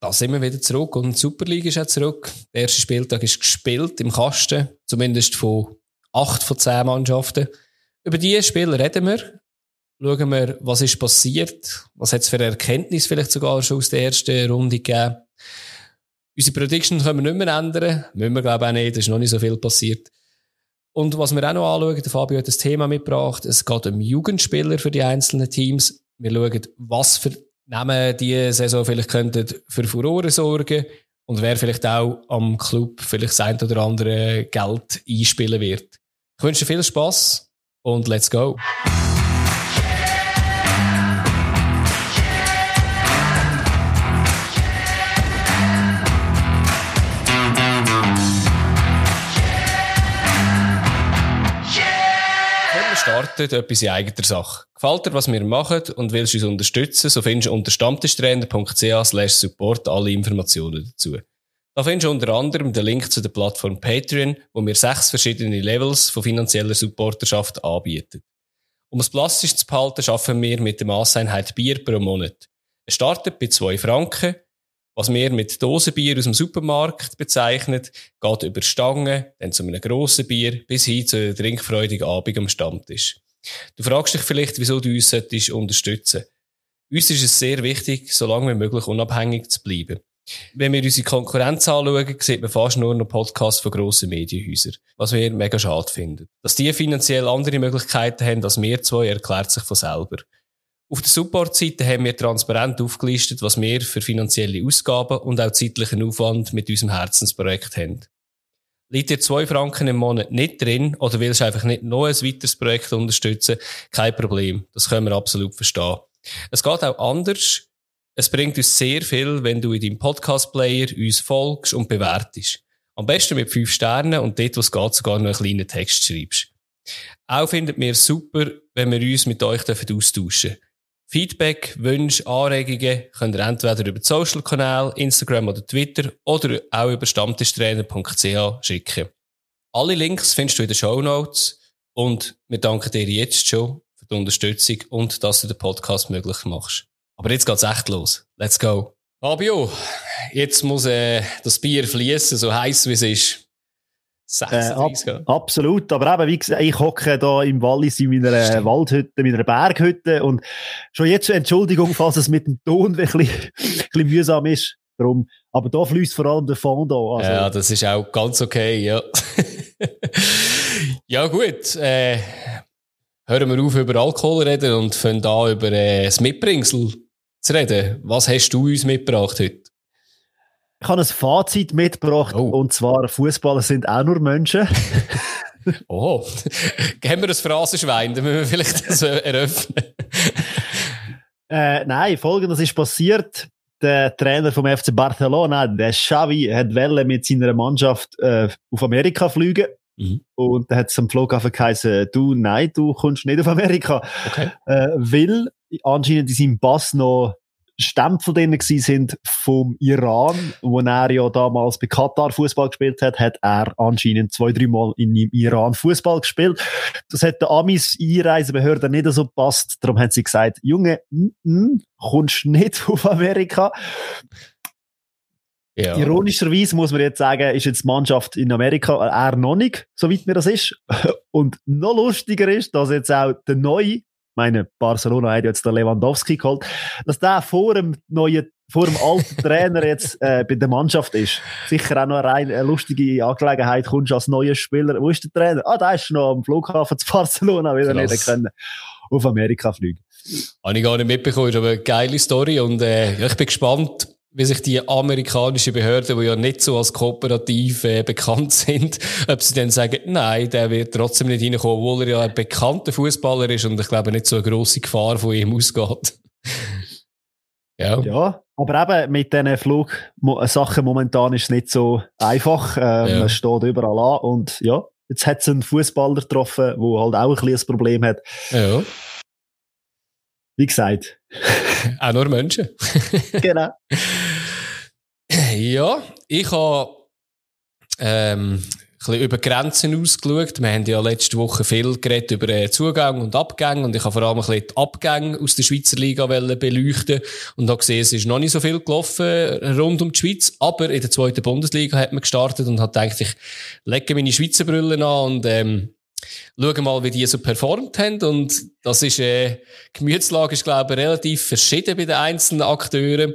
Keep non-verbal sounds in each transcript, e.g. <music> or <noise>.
da sind wir wieder zurück und die Super League ist auch zurück. Der erste Spieltag ist gespielt im Kasten, zumindest von acht von zehn Mannschaften. Über diese Spiele reden wir. Schauen wir, was ist passiert, was hat es für Erkenntnis vielleicht sogar schon aus der ersten Runde gegeben. Unsere Prediction können wir nicht mehr ändern, müssen wir glaube ich auch nicht, da ist noch nicht so viel passiert. Und was wir auch noch anschauen, der Fabio hat das Thema mitgebracht, es geht um Jugendspieler für die einzelnen Teams. Wir schauen, was für Namen diese Saison vielleicht könnten für Furore sorgen und wer vielleicht auch am Club vielleicht das ein oder andere Geld einspielen wird. Ich wünsche viel Spaß und let's go! Starten, etwas in eigener Sache. Gefällt dir, was wir machen und willst uns unterstützen, so findest du unter stammtischtrainer.ch support alle Informationen dazu. Da findest du unter anderem den Link zu der Plattform Patreon, wo wir sechs verschiedene Levels von finanzieller Supporterschaft anbieten. Um es plastisch zu behalten, schaffen wir mit der Masseinheit Bier pro Monat. Es startet bei zwei Franken, was wir mit Dosenbier aus dem Supermarkt bezeichnen, geht über Stangen, dann zu einem grossen Bier, bis hin zu einem trinkfreudigen Abend am Stammtisch. Du fragst dich vielleicht, wieso du uns unterstützen Uns ist es sehr wichtig, so lange wie möglich unabhängig zu bleiben. Wenn wir unsere Konkurrenz anschauen, sieht man fast nur noch Podcasts von grossen Medienhäusern, was wir mega schade finden. Dass die finanziell andere Möglichkeiten haben als wir zwei, erklärt sich von selber. Auf der Support-Seite haben wir transparent aufgelistet, was wir für finanzielle Ausgaben und auch zeitlichen Aufwand mit unserem Herzensprojekt haben. Liegt dir zwei Franken im Monat nicht drin oder willst einfach nicht noch ein weiteres Projekt unterstützen? Kein Problem. Das können wir absolut verstehen. Es geht auch anders. Es bringt uns sehr viel, wenn du in deinem Podcast-Player uns folgst und bewertest. Am besten mit fünf Sternen und dort, wo es geht, sogar noch einen kleinen Text schreibst. Auch findet mir super, wenn wir uns mit euch austauschen dürfen. Feedback, Wünsche, Anregungen könnt ihr entweder über die Social Kanäle, Instagram oder Twitter oder auch über stammtischtrainer.ch schicken. Alle Links findest du in den Show Notes und wir danken dir jetzt schon für die Unterstützung und dass du den Podcast möglich machst. Aber jetzt geht's echt los. Let's go. Fabio, jetzt muss äh, das Bier fließen, so heiß wie es ist. 36, äh, ab, absolut, aber eben, wie gesagt, ich hocke da im Wallis in meiner Stimmt. Waldhütte, in meiner Berghütte und schon jetzt Entschuldigung, falls es mit dem Ton <laughs> ein bisschen, ein bisschen mühsam ist. Darum. Aber da fließt vor allem der Fond an. Also. Ja, das ist auch ganz okay, ja. <laughs> ja, gut. Äh, hören wir auf über Alkohol reden und fangen an über äh, das Mitbringsel zu reden. Was hast du uns mitgebracht heute? Ich habe ein Fazit mitgebracht, oh. und zwar Fußballer sind auch nur Menschen. <laughs> oh, haben wir ein Phrasenschwein, dann müssen wir vielleicht das eröffnen. äh, nein, folgendes ist passiert. Der Trainer vom FC Barcelona, der Xavi, hat Welle mit seiner Mannschaft äh, auf Amerika fliegen. Mhm. Und da hat es am Flughafen geheißen, du, nein, du kommst nicht auf Amerika. Okay. Äh, weil anscheinend in seinem Pass noch Stempel drin sind vom Iran, wo er ja damals bei Katar Fußball gespielt hat, hat er anscheinend zwei, dreimal in Iran Fußball gespielt. Das hat der Amis Einreisebehörde nicht so gepasst. Darum haben sie gesagt, Junge, n -n, kommst nicht <laughs> auf Amerika. Ja. Ironischerweise muss man jetzt sagen, ist jetzt die Mannschaft in Amerika eher noch nicht, soweit mir das ist. <laughs> Und noch lustiger ist, dass jetzt auch der neue meine, Barcelona hat jetzt der Lewandowski geholt, dass der vor dem neuen, vor dem alten <laughs> Trainer jetzt äh, bei der Mannschaft ist. Sicher auch noch eine, rein, eine lustige Angelegenheit, kommst als neuer Spieler. Wo ist der Trainer? Ah, der ist noch am Flughafen zu Barcelona, weil er nicht können auf Amerika fliegen. Habe ich gar nicht mitbekommen, ist aber eine geile Story und äh, ich bin gespannt, wie sich die amerikanischen Behörden, die ja nicht so als kooperativ äh, bekannt sind, <laughs> ob sie dann sagen, nein, der wird trotzdem nicht reinkommen, obwohl er ja ein bekannter Fußballer ist und ich glaube nicht so eine grosse Gefahr von ihm <laughs> ausgeht. ja. ja, aber eben mit diesen Flugsachen momentan ist es nicht so einfach. Ähm, ja. Es steht überall an und ja, jetzt hat es einen Fußballer getroffen, der halt auch ein kleines Problem hat. Ja. Wie gesagt. <laughs> auch nur Menschen. genau. Ja, ich habe, ähm, bisschen über Grenzen ausgeschaut. Wir haben ja letzte Woche viel geredet über äh, Zugang und Abgänge und ich habe vor allem ein bisschen die Abgänge aus der Schweizer Liga beleuchten und habe gesehen, es ist noch nicht so viel gelaufen rund um die Schweiz, aber in der zweiten Bundesliga hat man gestartet und hat gedacht, ich lege meine Schweizer Brille an und ähm, schauen mal, wie die so performt haben. Und das ist, äh, die Gemütslage ist, glaube ich, relativ verschieden bei den einzelnen Akteuren.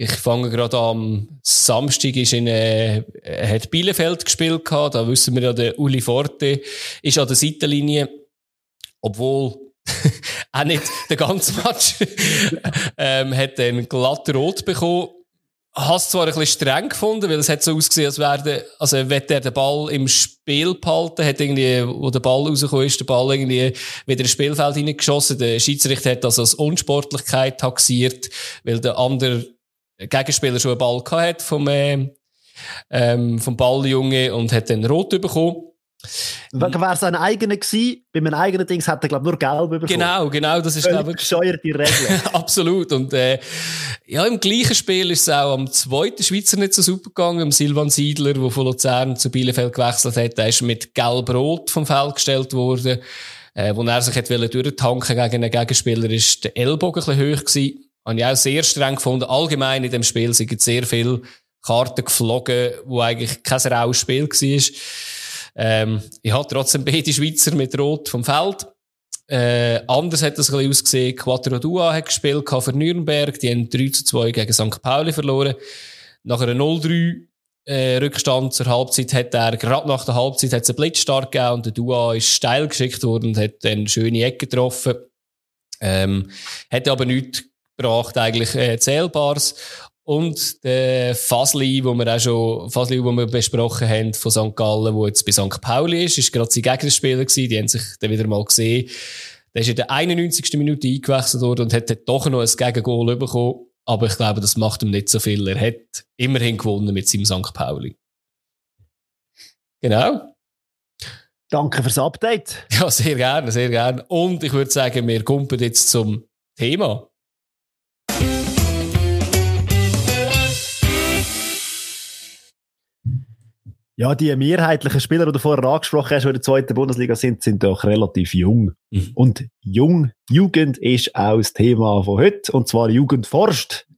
Ich fange gerade am Samstag ist in, äh, hat Bielefeld gespielt gehabt. Da wissen wir ja, der Uli Forte ist an der Seitenlinie. Obwohl, <laughs> auch nicht der ganze Match, <laughs> ähm, hat dann glatt rot bekommen es zwar ein bisschen streng gefunden, weil es hat so ausgesehen, als wäre, also wenn der den Ball im Spiel behalten, hat irgendwie, wo der Ball rausgekommen ist, der Ball irgendwie wieder ins Spielfeld hineingeschossen. Der Schiedsrichter hat das als Unsportlichkeit taxiert, weil der andere Gegenspieler schon einen Ball gehabt hat vom, äh, ähm, vom Balljunge und hat dann rot bekommen. Wäre es ein eigener gewesen, bei einem eigenen Dings hätte er, glaube ich, nur gelb bekommen. Genau, genau, das ist, glaube ich. Bescheuerte Regeln. <laughs> Absolut. Und, äh, ja, im gleichen Spiel ist es auch am zweiten Schweizer nicht so super gegangen, am Silvan Siedler, der von Luzern zu Bielefeld gewechselt hat. Der ist mit gelb-rot vom Feld gestellt worden. Äh, wo er sich hat durchtanken gegen einen Gegenspieler, ist der Ellbogen ein bisschen hoch gewesen. Habe ich auch sehr streng gefunden. Allgemein in dem Spiel sind sehr viele Karten geflogen, wo eigentlich kein raues Spiel war. Ähm, ich hatte trotzdem beide Schweizer mit Rot vom Feld. Äh, anders hat das ein bisschen ausgesehen. Quattro Dua hat gespielt für Nürnberg. Die haben 3 zu 2 gegen St. Pauli verloren. Nach einer 0-3 äh, Rückstand zur Halbzeit hat er, gerade nach der Halbzeit, hat es einen Blitzstart gegeben und der Dua ist steil geschickt worden und hat dann schöne Ecke getroffen. Ähm, hätte aber nichts gebracht, eigentlich äh, Zählbares. Und der Fasli, wo wir auch schon, Fasli, wo wir besprochen haben, von St. Gallen, wo jetzt bei St. Pauli ist, ist gerade sein Gegnerspieler gewesen. Die haben sich dann wieder mal gesehen. Der ist in der 91. Minute eingewechselt worden und hat dann doch noch ein Gegengol bekommen. Aber ich glaube, das macht ihm nicht so viel. Er hat immerhin gewonnen mit seinem St. Pauli. Genau. Danke fürs Update. Ja, sehr gerne, sehr gerne. Und ich würde sagen, wir kommen jetzt zum Thema. Ja, die mehrheitlichen Spieler, die du vorher angesprochen hast, die in der zweiten Bundesliga sind, sind doch relativ jung. Mhm. Und jung, Jugend ist auch das Thema von heute, und zwar Jugend forscht.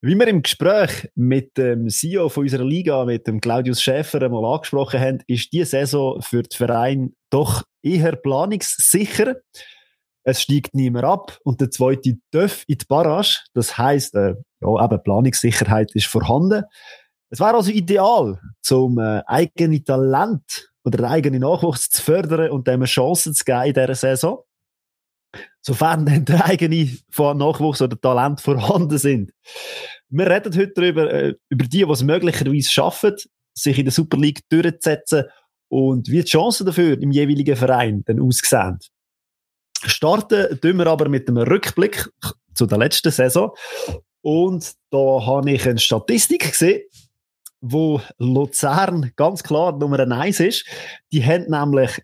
Wie wir im Gespräch mit dem CEO von unserer Liga, mit dem Claudius Schäfer, einmal angesprochen haben, ist die Saison für den Verein doch eher planungssicher. Es steigt niemand ab und der zweite darf in die Barrage. Das heisst, äh, ja, eben Planungssicherheit ist vorhanden. Es wäre also ideal, zum äh, eigene Talent oder den eigenen Nachwuchs zu fördern und dem eine Chance zu geben in dieser Saison. Sofern dann der eigene Nachwuchs oder Talent vorhanden sind. Wir reden heute darüber, äh, über die, die es möglicherweise schaffen, sich in der Super League durchzusetzen und wie die Chancen dafür im jeweiligen Verein dann aussehen. Starten tun wir aber mit einem Rückblick zu der letzten Saison. Und da habe ich eine Statistik gesehen, wo Luzern ganz klar Nummer eins ist. Die haben nämlich,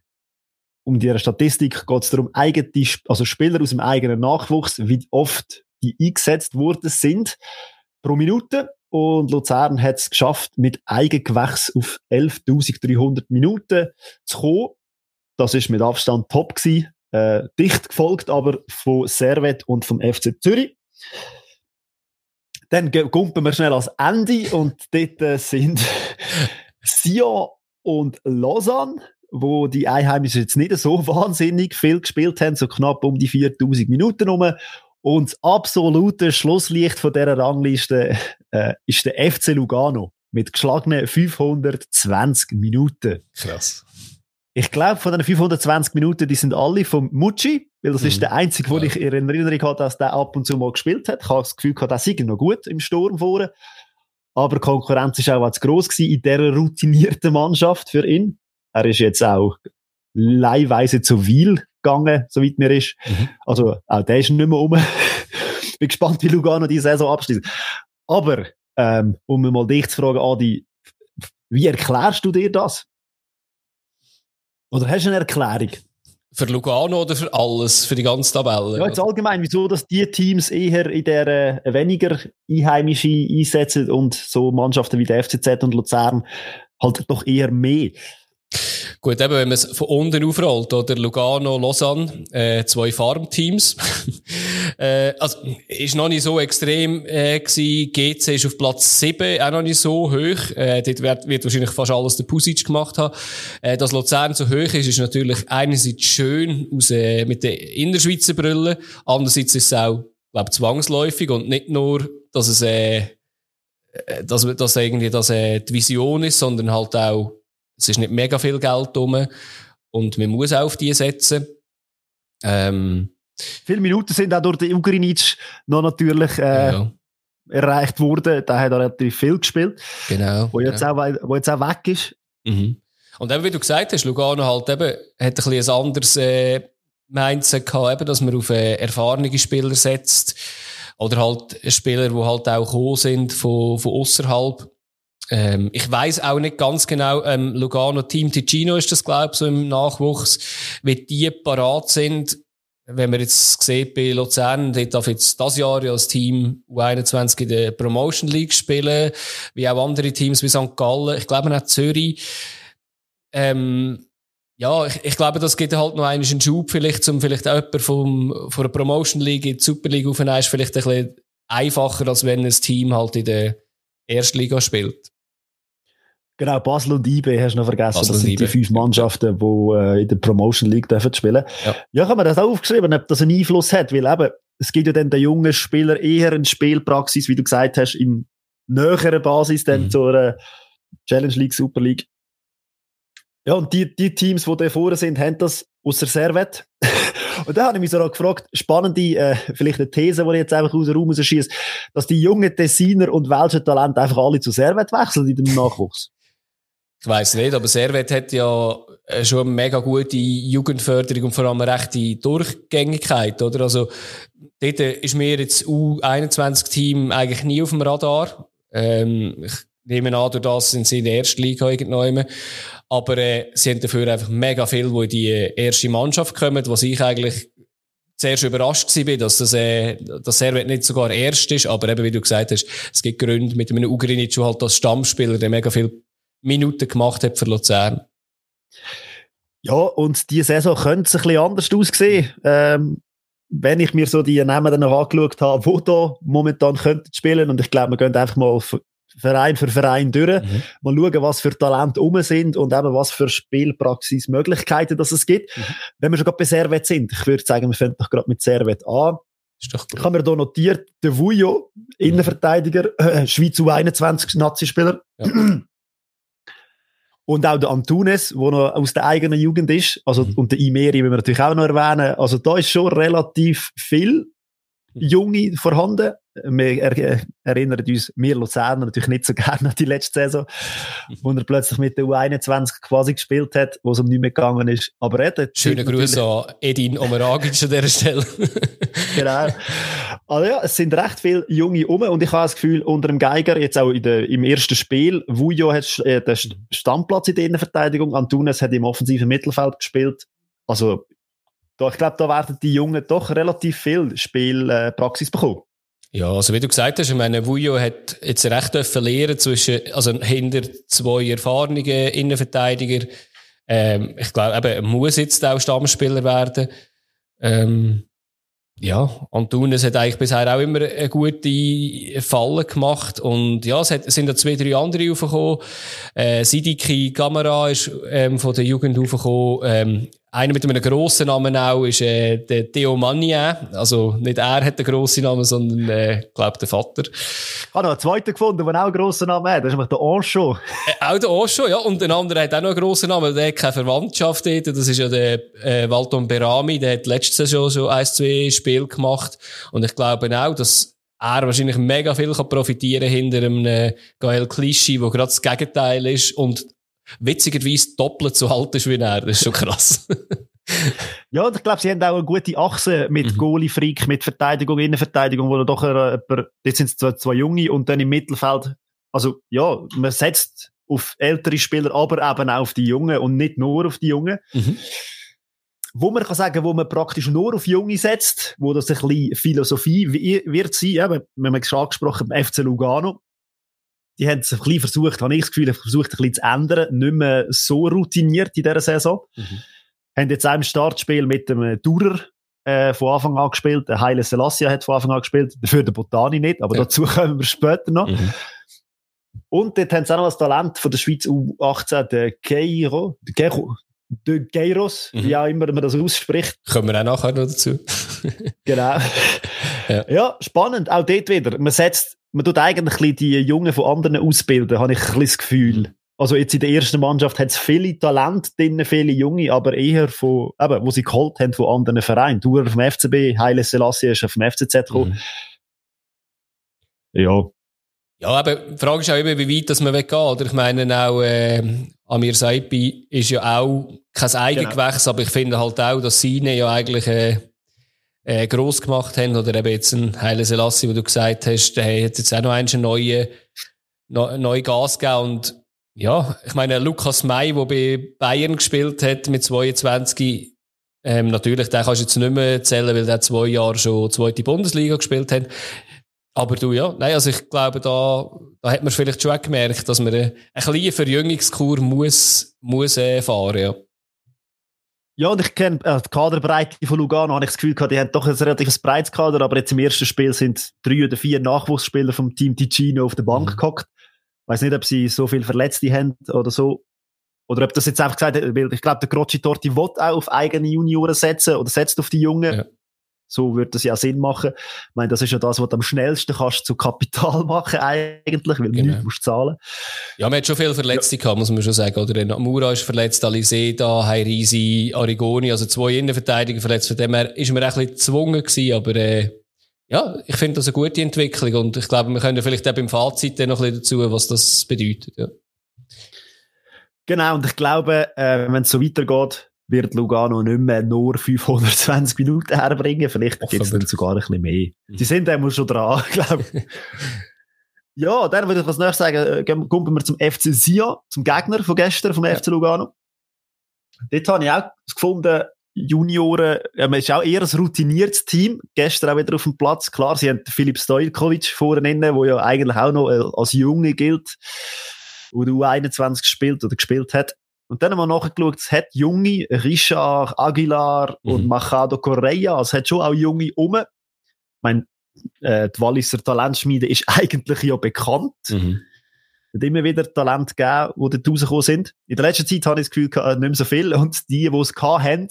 um die Statistik geht es darum, eigene, also Spieler aus dem eigenen Nachwuchs, wie oft die eingesetzt worden sind pro Minute. Und Luzern hat es geschafft, mit Eigengewächs auf 11.300 Minuten zu kommen. Das ist mit Abstand top gewesen. Äh, dicht gefolgt aber von Servet und vom FC Zürich. Dann kumpen wir schnell ans Ende und dort äh, sind <laughs> Sion und Lausanne, wo die Einheimischen jetzt nicht so <laughs> wahnsinnig viel gespielt haben, so knapp um die 4000 Minuten rum. Und das absolute Schlusslicht von dieser Rangliste <laughs> äh, ist der FC Lugano mit geschlagenen 520 Minuten. Krass. Ich glaube, von den 520 Minuten, die sind alle vom Mucci, weil das mhm. ist der einzige, wo ja. ich in Erinnerung habe, dass der ab und zu mal gespielt hat. Ich habe das Gefühl gehabt, der sei noch gut im Sturm vorne. Aber die Konkurrenz ist auch zu gross gewesen in dieser routinierten Mannschaft für ihn. Er ist jetzt auch leihweise zu Wiel gegangen, soweit mir ist. Mhm. Also, auch der ist nicht mehr um. <laughs> Bin gespannt, wie Lugano die Saison abschließt. Aber, ähm, um mal dich zu fragen, Adi, wie erklärst du dir das? Oder hast du eine Erklärung? Für Lugano oder für alles, für die ganze Tabelle? Ja, jetzt allgemein, wieso dass die Teams eher in der äh, weniger einheimische einsetzen und so Mannschaften wie der FCZ und Luzern halt doch eher mehr. Gut, eben, wenn man es von unten aufrollt, oder Lugano, Lausanne, äh, zwei Farmteams. <laughs> äh, also, ist noch nicht so extrem, äh, gewesen. GC ist auf Platz 7, auch noch nicht so hoch. Äh, dort wird, wird wahrscheinlich fast alles der Pusic gemacht haben. Äh, dass Luzern so hoch ist, ist natürlich einerseits schön aus, äh, mit der Innerschweizer Brille. Andererseits ist es auch, glaube zwangsläufig und nicht nur, dass es, äh, äh dass, dass irgendwie, dass, äh, die Vision ist, sondern halt auch, es ist nicht mega viel Geld drum und man muss auch auf die setzen. Ähm, Viele Minuten sind auch durch den Ugrinic noch natürlich äh, ja. erreicht worden. Der hat auch relativ viel gespielt. Genau. Wo jetzt, genau. Auch, wo jetzt auch weg ist. Mhm. Und eben, wie du gesagt hast, Lugano halt eben, hat ein, bisschen ein anderes äh, Mindset gehabt, eben, dass man auf äh, erfahrene Spieler setzt. Oder halt Spieler, die halt auch gekommen sind von, von außerhalb. Ähm, ich weiß auch nicht ganz genau, ähm, Lugano Team Ticino ist das, glaube ich, so im Nachwuchs, wie die parat sind. Wenn man jetzt sieht, bei Luzern, die darf jetzt das Jahr als Team U21 in der Promotion League spielen, wie auch andere Teams wie St. Gallen, ich glaube auch Zürich. Ähm, ja, ich, ich glaube, das gibt halt noch einen Schub vielleicht, um vielleicht jemand vom, von der Promotion League in die Super League vielleicht ein bisschen einfacher, als wenn ein Team halt in der Erstliga spielt. Genau, Basel und IB hast du noch vergessen. Basel das sind die fünf Mannschaften, die äh, in der Promotion League dürfen spielen. Ja. ja, ich habe mir das auch aufgeschrieben, ob das einen Einfluss hat, weil eben, es gibt ja dann den jungen Spieler eher eine Spielpraxis, wie du gesagt hast, in näherer Basis dann mhm. zur äh, Challenge League, Super League. Ja, und die, die Teams, die da vorne sind, haben das aus der Servet. <laughs> und da habe ich mich so gefragt, spannende, äh, vielleicht eine These, die ich jetzt einfach aus dem Raum schieße, dass die jungen Tessiner und welche Talente einfach alle zu Servet wechseln in dem Nachwuchs. Ich weiss nicht, aber Servet hat ja äh, schon eine mega gute Jugendförderung und vor allem eine rechte Durchgängigkeit, oder? Also, dort ist mir jetzt U21-Team eigentlich nie auf dem Radar. Ähm, ich nehme an, durch das sind sie in der ersten Liga irgendwann. Aber äh, sie haben dafür einfach mega viel, die in die erste Mannschaft kommen, was ich eigentlich zuerst überrascht war, dass das, äh, das Servet nicht sogar erst ist, aber eben, wie du gesagt hast, es gibt Gründe mit einem Ugrinic halt als Stammspieler, der mega viel Minuten gemacht hat für Luzern. Ja, und die Saison könnte es ein bisschen anders aussehen. Ähm, wenn ich mir so die Namen dann noch angeschaut habe, wo da momentan könnten spielen, und ich glaube, wir gehen einfach mal Verein für Verein durch, mhm. mal schauen, was für Talente um sind und eben was für Spielpraxismöglichkeiten das es gibt. Mhm. Wenn wir schon gerade bei Servet sind, ich würde sagen, wir fangen doch gerade mit Servet an. Ist doch gut. Ich habe mir hier notiert, der Vujo, Innenverteidiger, äh, Schweiz U21 Nazi-Spieler. Ja. Und auch der Antunes, der noch aus der eigenen Jugend ist. Also, mhm. und der Imeri, wenn wir natürlich auch noch erwähnen. Also, da ist schon relativ viel Junge vorhanden. Wir er erinnern uns, wir Luzerner natürlich nicht so <laughs> gerne an die letzte Saison, wo er plötzlich mit der U21 quasi gespielt hat, wo es um nichts mehr gegangen ist. Aber er hat Schöne Grüße an Edin Omeragic an dieser Stelle. <laughs> genau. Also ja, es sind recht viele Junge um und ich habe das Gefühl, unter dem Geiger, jetzt auch der, im ersten Spiel, Vujo hat äh, den Stammplatz in der Innenverteidigung, Antunes hat im offensiven Mittelfeld gespielt. Also da, ich glaube, da werden die Jungen doch relativ viel Spielpraxis äh, bekommen. Ja, also wie du gesagt hast, ich meine, Vujo hat jetzt recht verlieren zwischen, also hinter zwei erfahrenen Innenverteidiger. Ähm, ich glaube, er muss jetzt auch Stammspieler werden. Ähm, ja, Antunes hat eigentlich bisher auch immer eine gute Falle gemacht. Und ja, es, hat, es sind da zwei, drei andere aufgekommen. Äh, Sidiki Kamera ist ähm, von der Jugend aufgekommen. Ähm, einer mit einem grossen Namen auch ist äh, der Theo Magnin. Also nicht er hat den grossen Namen, sondern äh, glaube der Vater. Ich habe noch einen zweiten gefunden, der auch einen grossen Namen hat. Das ist nämlich der Ancho. Äh, auch der Ancho, ja. Und der andere hat auch noch einen grossen Namen. Der hat keine Verwandtschaft dort. Das ist ja der äh, Walton Berami. Der hat letzte Saison schon ein, zwei Spiele gemacht. Und ich glaube auch, dass er wahrscheinlich mega viel kann profitieren hinter einem äh, Gael Clichy, wo gerade das Gegenteil ist und witzigerweise doppelt so alt ist wie er. Das ist schon krass. <laughs> ja, und ich glaube, sie haben auch eine gute Achse mit mhm. Goalie-Freak, mit Verteidigung, Innenverteidigung, wo doch ein, jetzt sind es zwei, zwei Junge und dann im Mittelfeld. Also, ja, man setzt auf ältere Spieler, aber eben auch auf die Jungen und nicht nur auf die Jungen. Mhm. Wo man kann sagen, wo man praktisch nur auf Junge setzt, wo das ein bisschen Philosophie wird sein, eben, wenn man schon angesprochen, beim FC Lugano, die haben es ein bisschen versucht, habe ich das Gefühl, versucht ein bisschen zu ändern, nicht mehr so routiniert in dieser Saison. Mhm. Haben jetzt auch im Startspiel mit dem Durer äh, von Anfang an gespielt, der Haile Selassie hat von Anfang an gespielt, dafür der Botani nicht, aber ja. dazu <laughs> kommen wir später noch. Mhm. Und dort haben sie auch noch das Talent von der Schweiz U18, der Keiro, der Keiro, de Geiros, mhm. wie auch immer man das ausspricht. Kommen wir auch nachher noch dazu. <laughs> genau. ja. ja. spannend. Auch dort wieder. Man setzt, man tut eigentlich die Jungen von anderen ausbilden, habe ich ein das Gefühl. Also jetzt in der ersten Mannschaft hat es viele Talente drin, viele Junge, aber eher von, eben, wo sie geholt haben von anderen Vereinen. Du vom FCB, Heile Selassie ist vom FCZ gekommen. Mhm. Ja. Ja, aber die Frage ist auch immer, wie weit das man weggehen oder? Ich meine auch, äh, Amir Saipi ist ja auch kein Eigengewächs, genau. aber ich finde halt auch, dass sie ihn ja eigentlich, äh, äh, gross gemacht haben, oder eben jetzt ein Heile Selassie, wo du gesagt hast, der hat jetzt auch noch einen neuen, neuen Gas gegeben und ja, ich meine, Lukas May, der bei Bayern gespielt hat mit 22, ähm, natürlich, den kannst du jetzt nicht mehr zählen, weil der zwei Jahre schon zweite Bundesliga gespielt hat. Aber du, ja, nein, also ich glaube, da, da hat man vielleicht schon gemerkt, dass man eine, eine kleine Verjüngungskur muss, muss äh, fahren, ja. Ja, und ich kenne äh, die Kaderbreite von Lugano, habe ich das Gefühl gehabt, die haben doch ein relativ breites Kader, aber jetzt im ersten Spiel sind drei oder vier Nachwuchsspieler vom Team Ticino auf der Bank mhm. gehockt weiß nicht, ob sie so viel Verletzte haben oder so. Oder ob das jetzt einfach gesagt hat, weil ich glaube, der Grocci Torti will auch auf eigene Junioren setzen oder setzt auf die Jungen. Ja. So würde das ja Sinn machen. Ich meine, das ist ja das, was du am schnellsten kannst zu Kapital <laughs> machen eigentlich, weil genau. du musst zahlen. Ja, man hat schon viele Verletzte ja. gehabt, muss man schon sagen. Oder Mura ist verletzt, Aliseda, Heirisi, Arigoni, also zwei Innenverteidiger verletzt. Von dem her ist man ein bisschen gezwungen gewesen, aber äh, ja, ich finde das eine gute Entwicklung und ich glaube, wir können vielleicht auch beim Fazit dann noch ein bisschen dazu, was das bedeutet. Ja. Genau, und ich glaube, äh, wenn es so weitergeht, wird Lugano nicht mehr nur 520 Minuten herbringen. Vielleicht gibt es dann sogar ein bisschen mehr. Mhm. Sie sind immer schon dran, <laughs> glaube ich. ja, dann würde ich was nächstes sagen. Äh, kommen wir zum FC Sia, zum Gegner von gestern, vom ja. FC Lugano. Dort habe ich auch gefunden, Junioren, man ist auch eher ein routiniertes Team. Gestern auch wieder auf dem Platz. Klar, sie haben Filip Stojkovic vorne der ja eigentlich auch noch äh, als Junge gilt, wo du 21 gespielt oder gespielt hat. Und dann haben wir nachgeschaut, es hat Junge, Richard, Aguilar mhm. und Machado Correa, also es hat schon auch Junge um. Ich meine, äh, die Walliser Talentschmiede ist <laughs> eigentlich ja bekannt. Mhm. Es hat immer wieder Talente gegeben, die dort rausgekommen sind. In der letzten Zeit habe ich das Gefühl, äh, nicht mehr so viel. Und die, die es haben,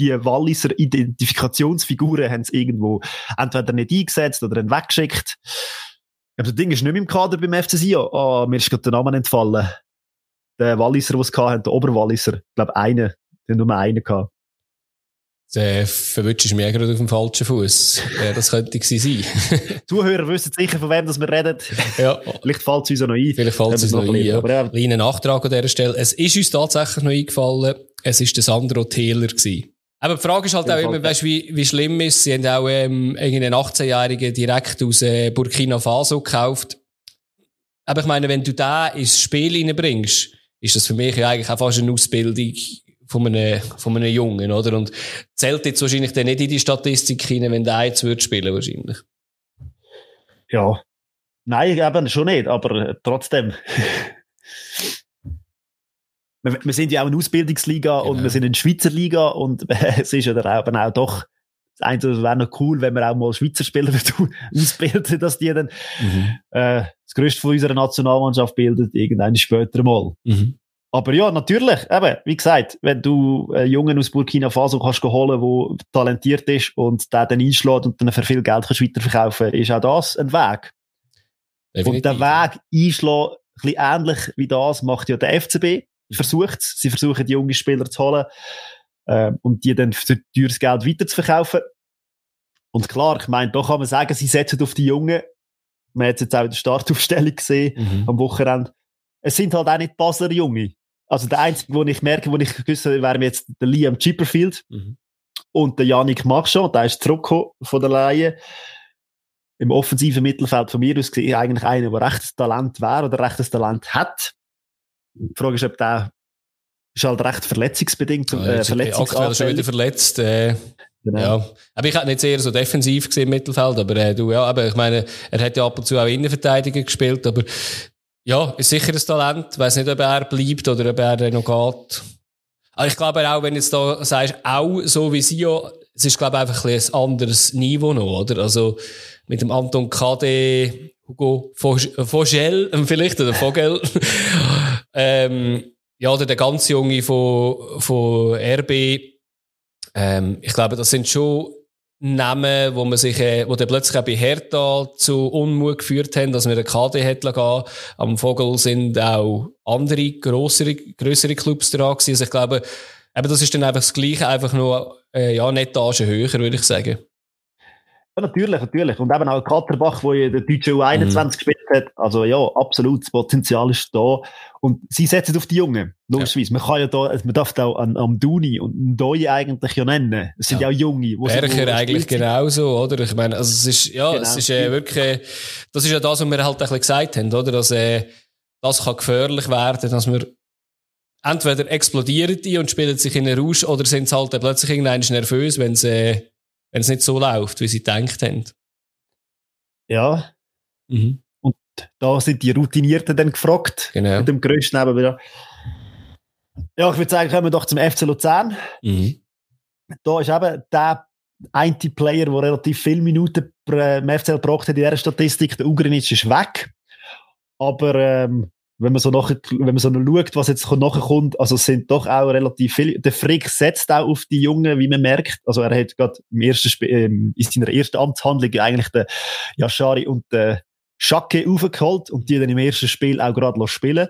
die Walliser Identifikationsfiguren haben es irgendwo entweder nicht eingesetzt oder weggeschickt. Aber das Ding ist nicht mehr im Kader beim FC Sion. Oh, mir ist gerade der Name entfallen. Der Walliser, den es hatten, der Oberwalliser. Ich glaube, einer. Der nur einen gehabt. Der verwünscht mich gerade auf dem falschen Fuß. Ja, das könnte sein. <laughs> Zuhörer wissen sicher, von wem das wir reden. Ja. Vielleicht fällt es uns auch noch ein. Vielleicht fällt es uns noch ein, ja. Aber ja. Kleiner Nachtrag an dieser Stelle. Es ist uns tatsächlich noch eingefallen, es war der Sandro Taylor gewesen. Aber die Frage ist halt auch immer, weißt, wie, wie schlimm ist, sie haben auch ähm, einen 18-Jährigen direkt aus äh, Burkina Faso gekauft. Aber ich meine, wenn du da ins Spiel reinbringst, ist das für mich ja eigentlich auch fast eine Ausbildung von einem, von einem Jungen, oder? Und zählt jetzt wahrscheinlich dann nicht in die Statistik hinein, wenn der jetzt wird spielen, wahrscheinlich. Ja. Nein, eben schon nicht, aber äh, trotzdem <laughs> wir, wir sind ja auch eine Ausbildungsliga genau. und wir sind in Schweizer Liga und <laughs> es ist ja dann auch, auch doch das wäre noch cool, wenn wir auch mal Schweizer Spieler <laughs> ausbilden, dass die dann mhm. äh, das Größte von unserer Nationalmannschaft bildet, irgendeine später mal. Mhm. Aber ja, natürlich, eben, wie gesagt, wenn du einen Jungen aus Burkina Faso kannst holen, der talentiert ist und der dann einschlägt und dann für viel Geld kannst weiterverkaufen, ist auch das ein Weg. Definitiv. Und der Weg einschlagen, ein bisschen ähnlich wie das macht ja der FCB versucht Sie versuchen, die jungen Spieler zu holen äh, und die dann für teures Geld weiterzuverkaufen. Und klar, ich meine, da kann man sagen, sie setzen auf die Jungen. Man hat es jetzt auch in der Startaufstellung gesehen, mhm. am Wochenende. Es sind halt auch nicht Basler Junge. Also der einzige, wo ich merke, wo ich gewusst habe, wäre jetzt der Liam Chipperfield mhm. und der Yannick Machon, der ist zurückgekommen von der Laie. Im offensiven Mittelfeld von mir aus gesehen, eigentlich einer, der rechtes Talent wäre oder rechtes Talent hat. Die Frage ist, ob der ist halt recht verletzungsbedingt. Ja, äh, aktuell schon wieder verletzt. Äh, genau. Ja. Aber ich hätte nicht eher so defensiv gesehen im Mittelfeld, aber äh, du, ja, aber ich meine, er hat ja ab und zu auch Innenverteidiger gespielt, aber Ja, ist sicher ein Talent. Ich weiss nicht, ob er bleibt oder ob er noch geht. Aber ich glaube auch, wenn du jetzt da sagst, auch so wie ja, es ist, glaube ich, einfach ein, ein anderes Niveau noch, oder? Also, mit dem Anton Kade, Hugo Vogel, vielleicht, oder Vogel. <laughs> ähm, ja, oder der ganz Junge von, von RB. Ähm, ich glaube, das sind schon Namen, wo man sich, äh, wo dann plötzlich auch bei Hertha zu Unmut geführt haben, dass wir den KD hätten gehen. Am Vogel sind auch andere, grössere, grössere Clubs dran gewesen. Also ich glaube, eben das ist dann einfach das Gleiche, einfach nur, äh, ja, eine Etage höher, würde ich sagen. Ja, natürlich, natürlich. Und eben auch Katterbach, wo ja der deutsche U21 mhm. gespielt hat. Also ja, absolut, das Potenzial ist da. Und sie setzen auf die Jungen, logischerweise. Ja. Man kann ja da, man darf da an, am Duni und Ndoi eigentlich ja nennen. Es sind ja, ja auch Junge. Bercher eigentlich genauso, oder? Ich meine, also es ist, ja, genau. es ist äh, wirklich, das ist ja das, was wir halt ein bisschen gesagt haben, oder? Dass, äh, das kann gefährlich werden, dass wir entweder explodieren die und spielen sich in einen Rausch oder sind sie halt plötzlich irgendwann nervös, wenn sie, äh, wenn es nicht so läuft, wie sie gedacht haben. Ja. Mhm. Da sind die Routinierten dann gefragt. Genau. Mit dem grössten eben wieder. Ja, ich würde sagen, kommen wir doch zum FC Luzern. Mhm. Da ist eben der eine Player, der relativ viele Minuten im FCL gebracht hat in dieser Statistik. Der Ugrinic ist weg. Aber ähm, wenn man so nachher, wenn man so noch schaut, was jetzt nachher kommt, also sind doch auch relativ viele. Der Frick setzt auch auf die Jungen, wie man merkt. Also er hat gerade im ersten Spiel, ähm, in seiner ersten Amtshandlung eigentlich den Yashari und den Schacke aufgeholt und die dann im ersten Spiel auch gerade spielen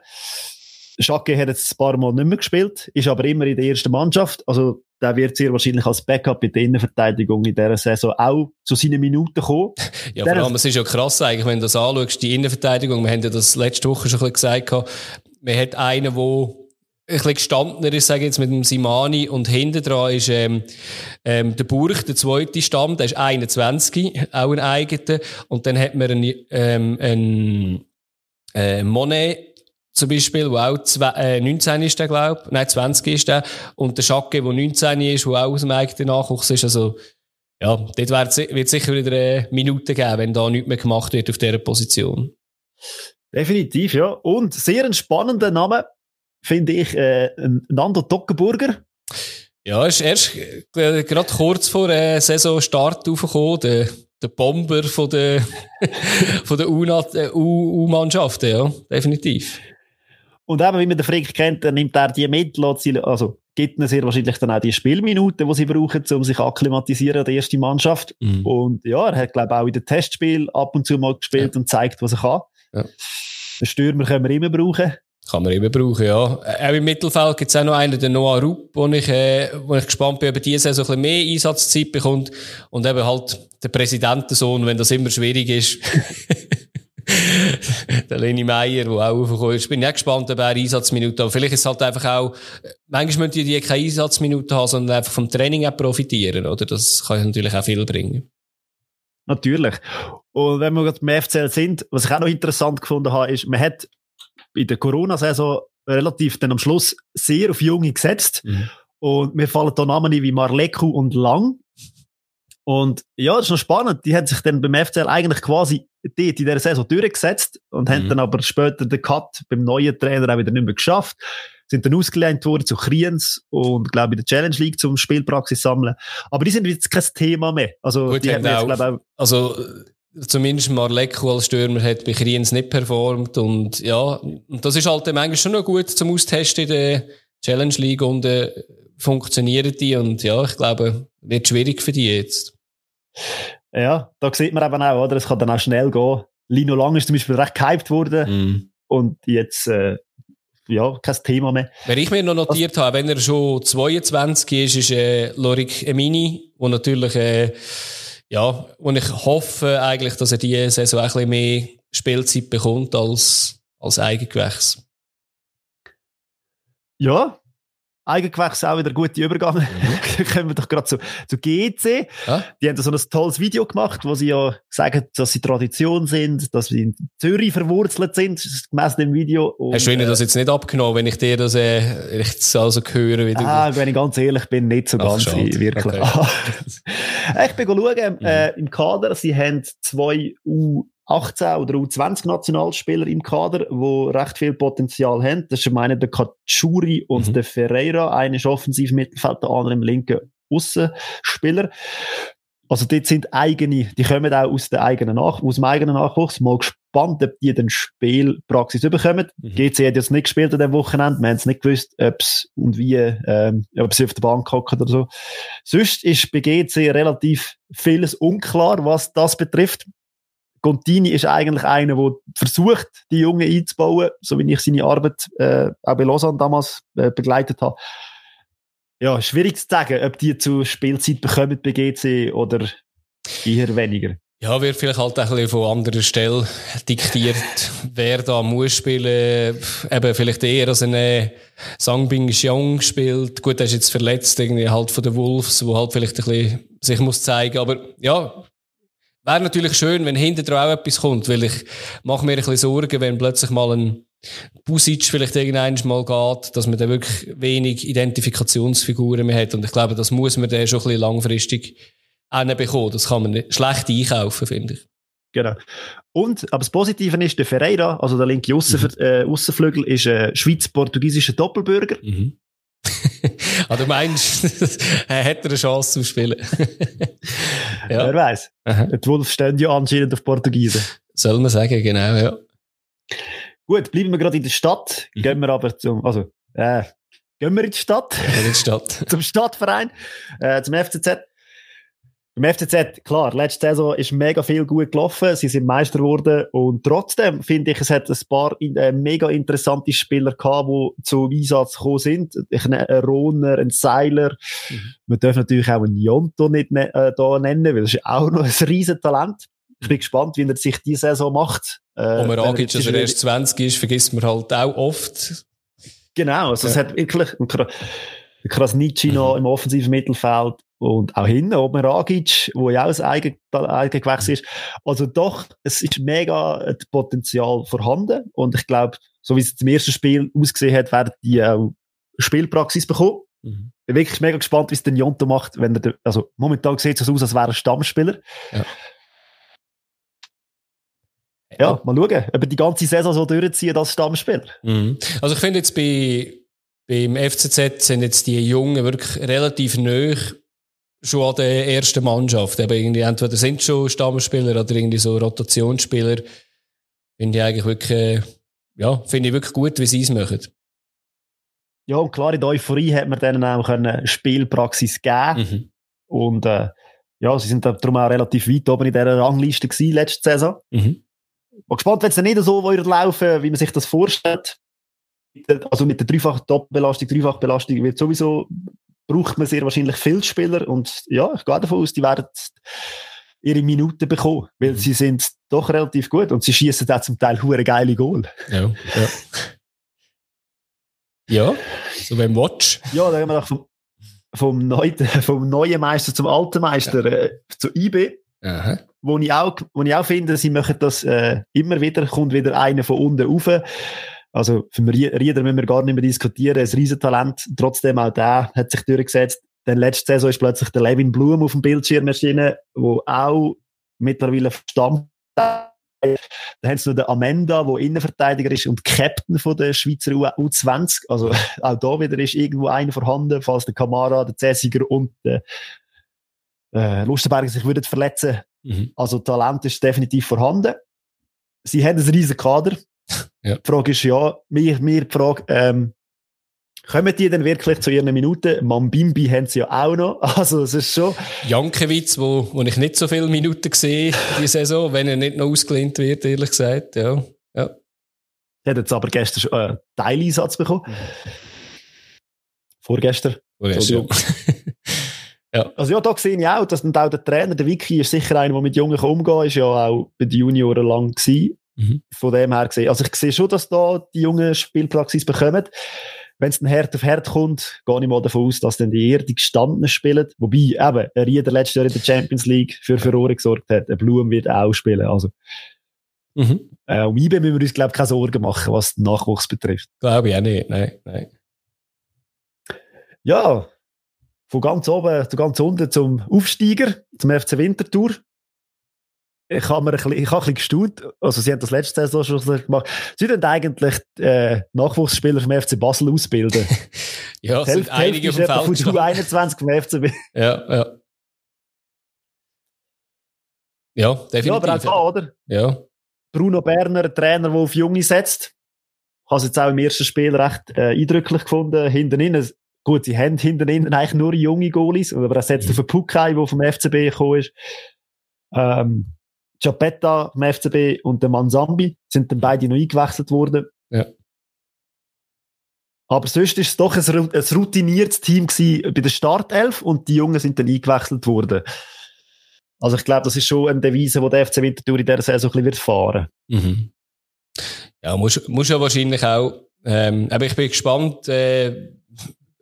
Schacke hat jetzt ein paar Mal nicht mehr gespielt, ist aber immer in der ersten Mannschaft. Also der wird sehr wahrscheinlich als Backup in der Innenverteidigung in dieser Saison auch zu seinen Minuten kommen. <laughs> Ja, vor allem, es ist ja krass eigentlich, wenn du das anschaust, die Innenverteidigung, wir haben ja das letzte Woche schon ein bisschen gesagt, man hat einen, der ein bisschen gestandener ist, sage ich jetzt, mit dem Simani und hinten dran ist ähm, ähm, der Burg, der zweite Stamm, der ist 21, auch ein eigener und dann hat man einen, ähm, einen äh, Monet zum Beispiel, wo auch zwei, äh, 19 ist der, glaube Nein, 20 ist der. Und der Schacke, der 19 ist, wo auch aus dem eigenen Nachwuchs ist. Also, ja, dort wird es sicher wieder eine Minute geben, wenn da nichts mehr gemacht wird auf dieser Position. Definitiv, ja. Und sehr ein spannender Name, finde ich, äh, Nando Tockenburger. Ja, ist erst äh, gerade kurz vor äh, Saisonstart aufgekommen, der, der Bomber von der, <laughs> von der U-Mannschaften, ja, definitiv. Und eben, wie man den Frick kennt, dann nimmt er die mit, sie, also gibt ihnen sehr wahrscheinlich dann auch die Spielminuten, die sie brauchen, um sich akklimatisieren an die erste Mannschaft. Mhm. Und ja, er hat, glaube ich, auch in den Testspiel ab und zu mal gespielt ja. und zeigt, was er kann. Ja. Den Stürmer können wir immer brauchen. Kann man immer brauchen, ja. Auch im Mittelfeld gibt es auch noch einen, den Noah Rupp, wo ich, äh, wo ich gespannt bin, ob er diese Saison ein bisschen mehr Einsatzzeit bekommt. Und eben halt der Präsidentensohn, wenn das immer schwierig ist. <laughs> der Leni Meier, der auch aufgekommen ist. Ich bin ja gespannt, ob er Einsatzminuten hat. Vielleicht ist es halt einfach auch, manchmal müssen die keine Einsatzminuten haben, sondern einfach vom Training auch profitieren, oder? Das kann natürlich auch viel bringen. Natürlich. Und wenn wir gerade beim FCL sind, was ich auch noch interessant gefunden habe, ist, man hat in der Corona-Saison relativ dann am Schluss sehr auf Junge gesetzt. Mhm. Und mir fallen da Namen wie Marleku und Lang. Und ja, das ist noch spannend. Die haben sich dann beim FCL eigentlich quasi dort in dieser Saison durchgesetzt und mhm. haben dann aber später den Cut beim neuen Trainer auch wieder nicht mehr geschafft. Sind dann ausgelehnt worden zu Kriens und, glaube ich, in der Challenge League zum Spielpraxis sammeln. Aber die sind jetzt kein Thema mehr. Also, Gut, die haben jetzt, auch, auch, also, zumindest Marleko als Stürmer hat bei Kriens nicht performt und ja, und das ist halt manchmal schon noch gut zum Austesten in der Challenge League und äh, funktionieren die und ja, ich glaube, wird schwierig für die jetzt. Ja, da sieht man eben auch, oder? Es kann dann auch schnell gehen. Lino Lang ist zum Beispiel recht gehypt worden. Mm. Und jetzt, äh, ja, kein Thema mehr. Wenn ich mir noch notiert Was? habe, wenn er schon 22 ist, ist äh, Lorik Emini, wo natürlich, äh, ja, wo ich hoffe eigentlich, dass er diese Saison ein bisschen mehr Spielzeit bekommt als, als Eigengewächs. Ja, Eigengewächs auch wieder gute Übergang. Mhm. <laughs> Kommen wir doch gerade zu, zu GEC. Ja? Die haben so ein tolles Video gemacht, wo sie ja sagen, dass sie Tradition sind, dass sie in Zürich verwurzelt sind, gemäss dem Video. Und, Hast du ihnen äh, das jetzt nicht abgenommen, wenn ich dir das äh, also höre? Wie ah, wenn ich ganz ehrlich bin, nicht so Ach, ganz schade. wirklich. Okay. <laughs> ich bin schauen, äh, mhm. im Kader, sie haben zwei U 18 oder U20-Nationalspieler im Kader, die recht viel Potenzial haben. Das ist meine der Kachuri und mhm. der Ferreira. Einer ist offensiv Mittelfeld, der andere im linken Außenspieler. Also dort sind eigene, die kommen auch aus, der eigenen Nach aus dem eigenen Nachwuchs. Mal gespannt, ob die dann Spielpraxis bekommen. Mhm. GC hat jetzt nicht gespielt an dem Wochenende. Wir haben es nicht gewusst, ob es und wie, ähm, ob sie auf der Bank hocken oder so. Sonst ist bei GC relativ vieles unklar, was das betrifft. Contini ist eigentlich einer, der versucht, die Jungen einzubauen, so wie ich seine Arbeit äh, auch bei Lausanne damals äh, begleitet habe ja, schwierig zu sagen, ob die zu Spielzeit bekommen bei GC oder eher weniger. Ja, wird vielleicht halt ein bisschen von anderer Stelle diktiert, <laughs> wer da muss spielen. Eben vielleicht eher als ein Sangbing Xiong spielt. Gut, er ist jetzt verletzt, irgendwie halt von den Wolves, wo halt vielleicht ein bisschen sich muss zeigen. Aber ja, wäre natürlich schön, wenn hinten drauf auch etwas kommt, weil ich mache mir ein bisschen Sorgen, wenn plötzlich mal ein Busic vielleicht irgendwann mal geht, dass man da wirklich wenig Identifikationsfiguren mehr hat. Und ich glaube, das muss man dann schon ein bisschen langfristig bekommen. Das kann man schlecht einkaufen, finde ich. Genau. Und, aber das Positive ist, der Ferreira, also der linke Aussen, mhm. äh, Aussenflügel, ist ein schweiz-portugiesischer Doppelbürger. Mhm. <laughs> ah, du meinst, <laughs> er hätte eine Chance zum Spielen. <laughs> ja. Wer weiß. Die Wolf stehen ja anscheinend auf Portugiesen. Soll man sagen, genau, ja. Gut, bleiben wir gerade in der Stadt, mhm. gehen wir aber zum, also, äh, gehen wir in die Stadt. in die Stadt. zum Stadtverein, äh, zum FCZ. Beim FCZ, klar, letzte Saison ist mega viel gut gelaufen, sie sind Meister geworden und trotzdem finde ich, es hat ein paar äh, mega interessante Spieler gehabt, die zu Einsatz gekommen sind. Ich nenne einen Rohner, einen Seiler. Mhm. Man darf natürlich auch einen Jonto nicht ne äh, da nennen, weil das ist auch noch ein riesen Talent. Ich bin gespannt, wie er sich diese Saison macht. Äh, Wo man angibt, dass er erst 20 ist, vergisst man halt auch oft. Genau, also ja. es hat wirklich Krasnitschi mhm. noch im offensiven Mittelfeld und auch hinten, Omer Agic, wo ja auch ein Eigen, Eigengewächs ist. Also doch, es ist mega das Potenzial vorhanden und ich glaube, so wie es zum ersten Spiel ausgesehen hat, werden die auch Spielpraxis bekommen. Mhm. Bin wirklich mega gespannt, wie es den Jonto macht, wenn er, also momentan sieht es aus, als wäre er Stammspieler. Ja. Ja, mal schauen, ob er die ganze Saison so durchziehen als Stammspieler. Mhm. Also ich finde jetzt bei, beim FCZ sind jetzt die Jungen wirklich relativ neu schon an der ersten Mannschaft. Eben irgendwie, entweder sind schon Stammspieler oder irgendwie so Rotationsspieler. Finde ich eigentlich wirklich, ja, finde ich wirklich gut, wie sie es machen. Ja, und klar, in der Euphorie hat man denen auch können Spielpraxis geben mhm. Und äh, ja, sie sind darum auch relativ weit oben in dieser Rangliste gewesen letzte Saison. Mhm. Bin gespannt, wenn es dann nicht so laufen wie man sich das vorstellt. Also mit der dreifachen Doppelbelastung, Dreifachbelastung wird sowieso, braucht man sehr wahrscheinlich viele Spieler und ja, ich gehe davon aus, die werden ihre Minuten bekommen, weil mhm. sie sind doch relativ gut und sie schießen auch zum Teil hure geile Goal. Ja, ja. ja, so beim Watch. Ja, da haben wir vom, vom, neuen, <laughs> vom neuen Meister zum alten Meister ja. äh, zu IB. Aha. Wo ich auch, wo ich auch finde, sie machen das äh, immer wieder, kommt wieder einer von unten rauf. Also für Rieder müssen wir gar nicht mehr diskutieren, ein Riesentalent. Trotzdem auch der hat sich durchgesetzt. Dann letzte Saison ist plötzlich der Levin Blum auf dem Bildschirm erschienen, wo auch mittlerweile verstammt dann haben sie noch den Amenda, der Innenverteidiger ist und Captain von der Schweizer U20. Also <laughs> auch da wieder ist irgendwo einer vorhanden, falls der Kamara, der Cäsiger und der äh, Lustenberger sich würden verletzen. Mhm. Also Talent ist definitiv vorhanden. Sie haben einen riesen Kader. Ja. Die Frage ist ja, mir, mir die Frage, ähm, kommen die denn wirklich zu ihren Minuten? Mambimbi haben sie ja auch noch. <laughs> Also, es ist schon. Jankewitz, wo, wo ich nicht so viele Minuten sehe, die Saison, wenn er nicht noch ausgelehnt wird, ehrlich gesagt, ja. ja. Er hat jetzt aber gestern schon einen äh, Teileinsatz bekommen. Vorgestern. Vorgestern. <laughs> Ja. Also ja, da sehe ich auch, dass dann auch der Trainer, der Vicky, ist sicher einer, der mit Jungen umgehen ist ja auch bei den Junioren lang gewesen. Mhm. Von dem her gesehen. Also ich sehe schon, dass da die Jungen Spielpraxis bekommen. Wenn es dann Herd auf Herd kommt, gehe ich mal davon aus, dass dann die eher die gestandenen spielen. Wobei, eben, ein Rieder letztes Jahr in der Champions League für Furore gesorgt hat. Ein Blum wird auch spielen. Also, mhm. äh, um IB müssen wir uns, glaube ich, keine Sorgen machen, was den Nachwuchs betrifft. Glaube ich auch nicht. Nein, nein. Ja, von ganz oben zu ganz unten zum Aufsteiger, zum FC Winterthur. Ich habe mir ein bisschen, ich habe ein bisschen gestaunt. Also, sie haben das letzte Saison schon gemacht. Sie würden eigentlich äh, Nachwuchsspieler vom FC Basel ausbilden. <laughs> ja, es sind einige vom Feld. Von 21 vom FCB. Ja, ja. Ja, definitiv. Ja, aber auch da, oder? Ja. Bruno Berner, Trainer, der auf Junge setzt. Ich habe es jetzt auch im ersten Spiel recht äh, eindrücklich gefunden. Hinten innen, gut, sie haben hinten innen eigentlich nur junge Goalies, aber er setzt mhm. auf einen Puck ein, der vom FCB gekommen ist. Ähm, Chapetta vom FCB und der Manzambi sind dann beide noch eingewechselt worden. Ja. Aber sonst ist es doch ein, ein routiniertes Team gewesen bei der Startelf und die Jungen sind dann eingewechselt worden. Also ich glaube, das ist schon eine Devise, die der FC Winterthur in dieser Saison ein bisschen wird fahren mhm. Ja, muss, muss ja wahrscheinlich auch, ähm, aber ich bin gespannt, äh,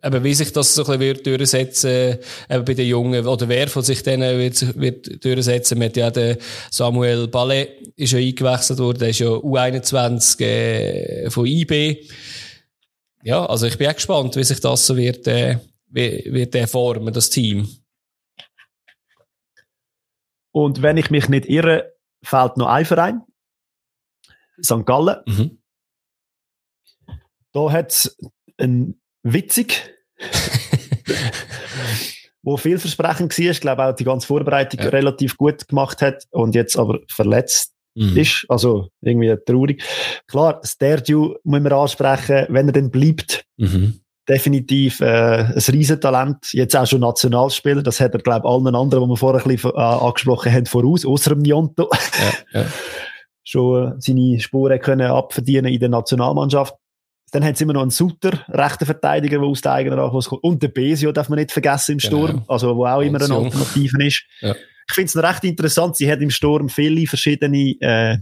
eben, wie sich das so ein bisschen wird durchsetzen, eben bei den Jungen, oder wer von sich denen wird, wird durchsetzen. Hat ja den Samuel Ballet ist ja eingewechselt worden, der ist ja U21 äh, von IB. Ja, also ich bin auch gespannt, wie sich das so wird, äh, wie, wird der formen, das Team. Und wenn ich mich nicht irre, fällt noch ein Verein. St. Gallen. Mhm. Da hat es ein witzig, <laughs> wo vielversprechend war. Ich glaube auch die ganze Vorbereitung ja. relativ gut gemacht hat und jetzt aber verletzt mhm. ist. Also irgendwie traurig. Klar, Sterdiu muss man ansprechen, wenn er dann bleibt. Mhm. Definitiv äh, ein Riesentalent, jetzt auch schon Nationalspieler, das hat er, glaube ich, allen anderen, die wir vorher ein bisschen äh, angesprochen haben, voraus, außer dem Njonto. Ja, ja. <laughs> schon äh, seine Spuren können abverdienen in der Nationalmannschaft. Dann haben sie immer noch einen Sutter, rechter Verteidiger, der aus der eigenen Nachwuchs kommt. Und der Besio darf man nicht vergessen im Sturm, genau. also wo auch immer eine Alternative ist. <laughs> Ja. Ich finde es recht interessant, sie hat im Sturm viele verschiedene äh,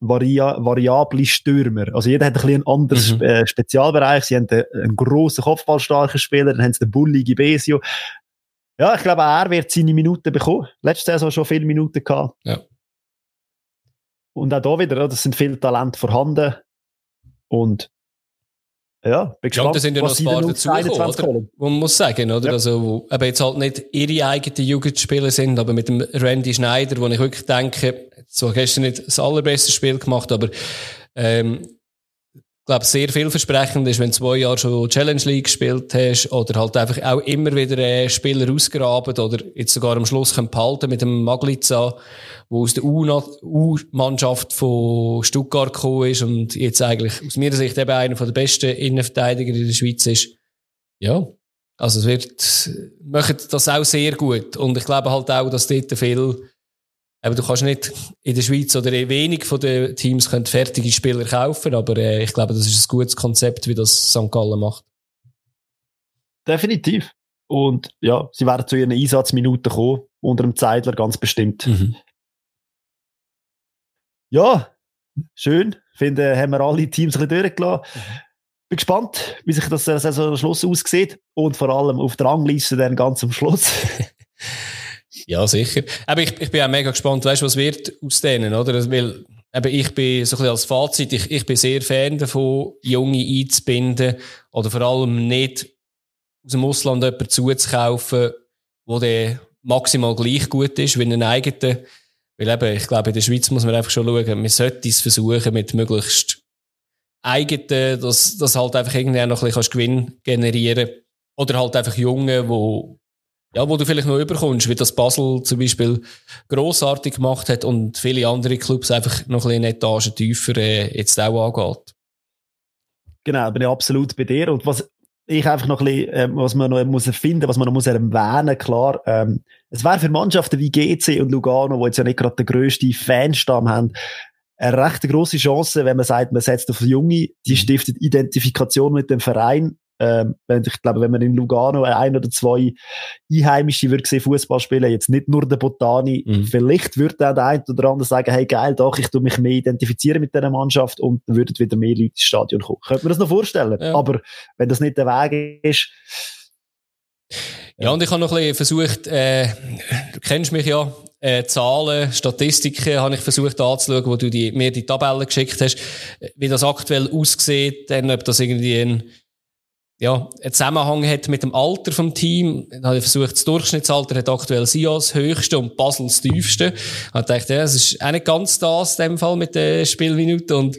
Varia variable Stürmer. Also jeder hat ein bisschen einen anderen mhm. äh, Spezialbereich. Sie haben einen, einen grossen, kopfballstarken Spieler, dann haben sie den bulligen Besio. Ja, ich glaube, er wird seine Minuten bekommen. Letzte Saison schon viele Minuten gehabt. Ja. Und auch da wieder, das sind viele Talente vorhanden. Und ja, bin gespannt, ja, da sind ja noch ein paar dazugekommen, man muss sagen, oder? Ja. Also, wo eben jetzt halt nicht ihre eigenen Jugendspieler sind, aber mit dem Randy Schneider, wo ich wirklich denke, so gestern nicht das allerbeste Spiel gemacht, aber, ähm, glaube, sehr vielversprechend ist, wenn du zwei Jahre schon Challenge League gespielt hast oder halt einfach auch immer wieder äh, Spieler ausgraben oder jetzt sogar am Schluss behalten mit dem Magliza, wo aus der U-Mannschaft von Stuttgart gekommen ist und jetzt eigentlich aus meiner Sicht eben einer der besten Innenverteidiger in der Schweiz ist. Ja. Also es wird, macht das auch sehr gut. Und ich glaube halt auch, dass dort viel aber du kannst nicht in der Schweiz oder wenig von den Teams können fertige Spieler kaufen, aber äh, ich glaube, das ist ein gutes Konzept, wie das St. Gallen macht. Definitiv. Und ja, sie werden zu ihren Einsatzminuten kommen, unter dem Zeitler ganz bestimmt. Mhm. Ja, schön. Ich finde, haben wir alle Teams ein bisschen durchgelassen. Mhm. Bin gespannt, wie sich das Saison am Schluss aussieht und vor allem auf der Rangliste dann ganz am Schluss. <laughs> Ja, sicher. Aber ich, ich bin auch mega gespannt, weißt was wird aus denen, oder? Weil, eben, ich bin so ein bisschen als Fazit, ich, ich bin sehr Fan davon, Junge einzubinden oder vor allem nicht aus dem Ausland jemanden zuzukaufen, wo der maximal gleich gut ist wie ein eigener. Weil eben, ich glaube, in der Schweiz muss man einfach schon schauen, man sollte es versuchen mit möglichst eigenen, dass, dass halt einfach irgendwie auch noch ein bisschen Gewinn generieren Oder halt einfach Junge, wo, ja, wo du vielleicht noch überkommst, wie das Basel zum Beispiel grossartig gemacht hat und viele andere Clubs einfach noch ein bisschen eine Etage tiefer äh, jetzt auch angeht. Genau, bin ich absolut bei dir. Und was ich einfach noch ein bisschen, äh, was man noch muss finden, was man noch muss erwähnen, klar, ähm, es wäre für Mannschaften wie GC und Lugano, wo jetzt ja nicht gerade den grössten Fanstamm haben, eine recht große Chance, wenn man sagt, man setzt auf Junge, die mhm. stiftet Identifikation mit dem Verein ähm, ich glaube, wenn man in Lugano ein oder zwei Einheimische würde sehen, Fußball spielen, jetzt nicht nur der Botani, mhm. vielleicht würde auch der eine oder andere sagen, hey geil, doch, ich tue mich mehr identifizieren mit dieser Mannschaft und dann würden wieder mehr Leute ins Stadion kommen. Könnte man das noch vorstellen? Ja. Aber wenn das nicht der Weg ist, ja, und ich habe noch ein bisschen versucht, äh, du kennst mich ja, äh, Zahlen, Statistiken habe ich versucht anzuschauen, wo du die, mir die Tabellen geschickt hast, wie das aktuell aussieht, dann ob das irgendwie ein ja, einen Zusammenhang hat mit dem Alter vom Team. Ich habe versucht, das Durchschnittsalter hat aktuell Sion das höchste und Basel das tiefste. Ich habe gedacht, ja, es ist auch nicht ganz das, in dem Fall mit den Spielminuten und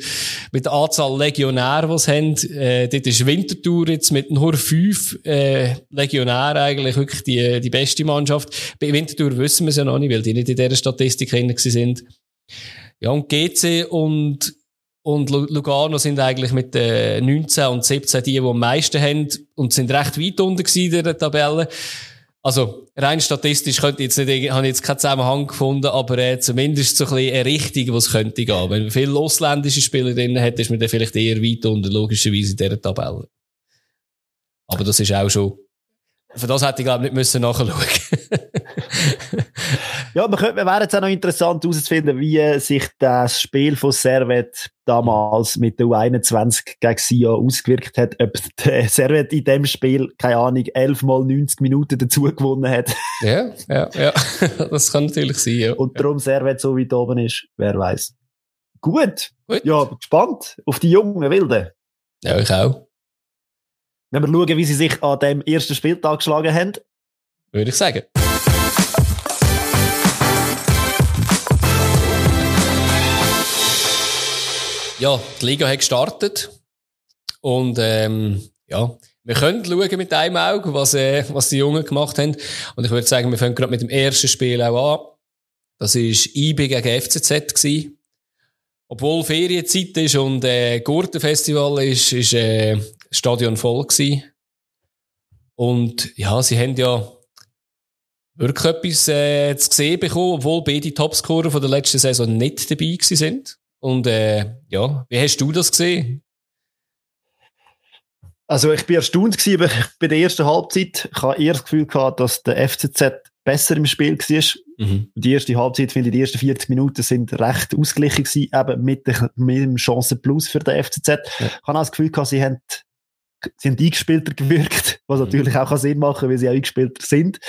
mit der Anzahl Legionäre, die es haben. Äh, dort ist Winterthur jetzt mit nur fünf, äh, Legionären eigentlich wirklich die, die beste Mannschaft. Bei Winterthur wissen wir es ja noch nicht, weil die nicht in dieser Statistik drin sind. Ja, und GC und und Lugano sind eigentlich mit äh, 19 und 17 die, die am meisten haben und sind recht weit unten in der Tabelle. Also, rein statistisch könnte jetzt nicht, habe ich jetzt keinen Zusammenhang gefunden, aber äh, zumindest so ein bisschen eine Richtung, was könnte gehen. Wenn man viele ausländische Spieler drin hat, ist man dann vielleicht eher weit unten, logischerweise in dieser Tabelle. Aber das ist auch schon für das hätte ich, glaube ich, nicht müssen nachschauen <laughs> Ja, man könnte, wäre jetzt auch noch interessant herauszufinden, wie sich das Spiel von Servet damals mit der U21 gegen Sia ausgewirkt hat. Ob der <laughs> Servet in dem Spiel, keine Ahnung, 11 mal 90 Minuten dazu gewonnen hat. Ja, ja, ja. <laughs> Das kann natürlich sein, ja. Und darum Servet so weit oben ist, wer weiß. Gut. Gut. Ja, gespannt auf die jungen Wilden. Ja, ich auch. Wenn wir schauen, wie sie sich an dem ersten Spieltag geschlagen haben. Würde ich sagen. Ja, die Liga hat gestartet. Und ähm, ja, wir können schauen mit einem Auge, was, äh, was die Jungen gemacht haben. Und ich würde sagen, wir fangen gerade mit dem ersten Spiel auch an. Das war IB gegen FCZ. Gewesen. Obwohl Ferienzeit ist und äh, Gurtenfestival ist, ist äh, Stadion voll gewesen. Und ja, sie haben ja wirklich etwas äh, zu sehen bekommen, obwohl beide Topscorer von der letzten Saison nicht dabei gewesen sind. Und äh, ja, wie hast du das gesehen? Also ich bin erstaunt gewesen bei der ersten Halbzeit. Ich habe eher das Gefühl gehabt, dass der FCZ besser im Spiel war. Mhm. Die erste Halbzeit, finde ich, die ersten 40 Minuten sind recht ausgeglichen gewesen, eben mit, mit dem Chancen Plus für den FCZ. Ja. Ich habe auch das Gefühl gehabt, sie haben sie haben eingespielter gewirkt, was mhm. natürlich auch Sinn machen kann, weil sie auch eingespielter sind.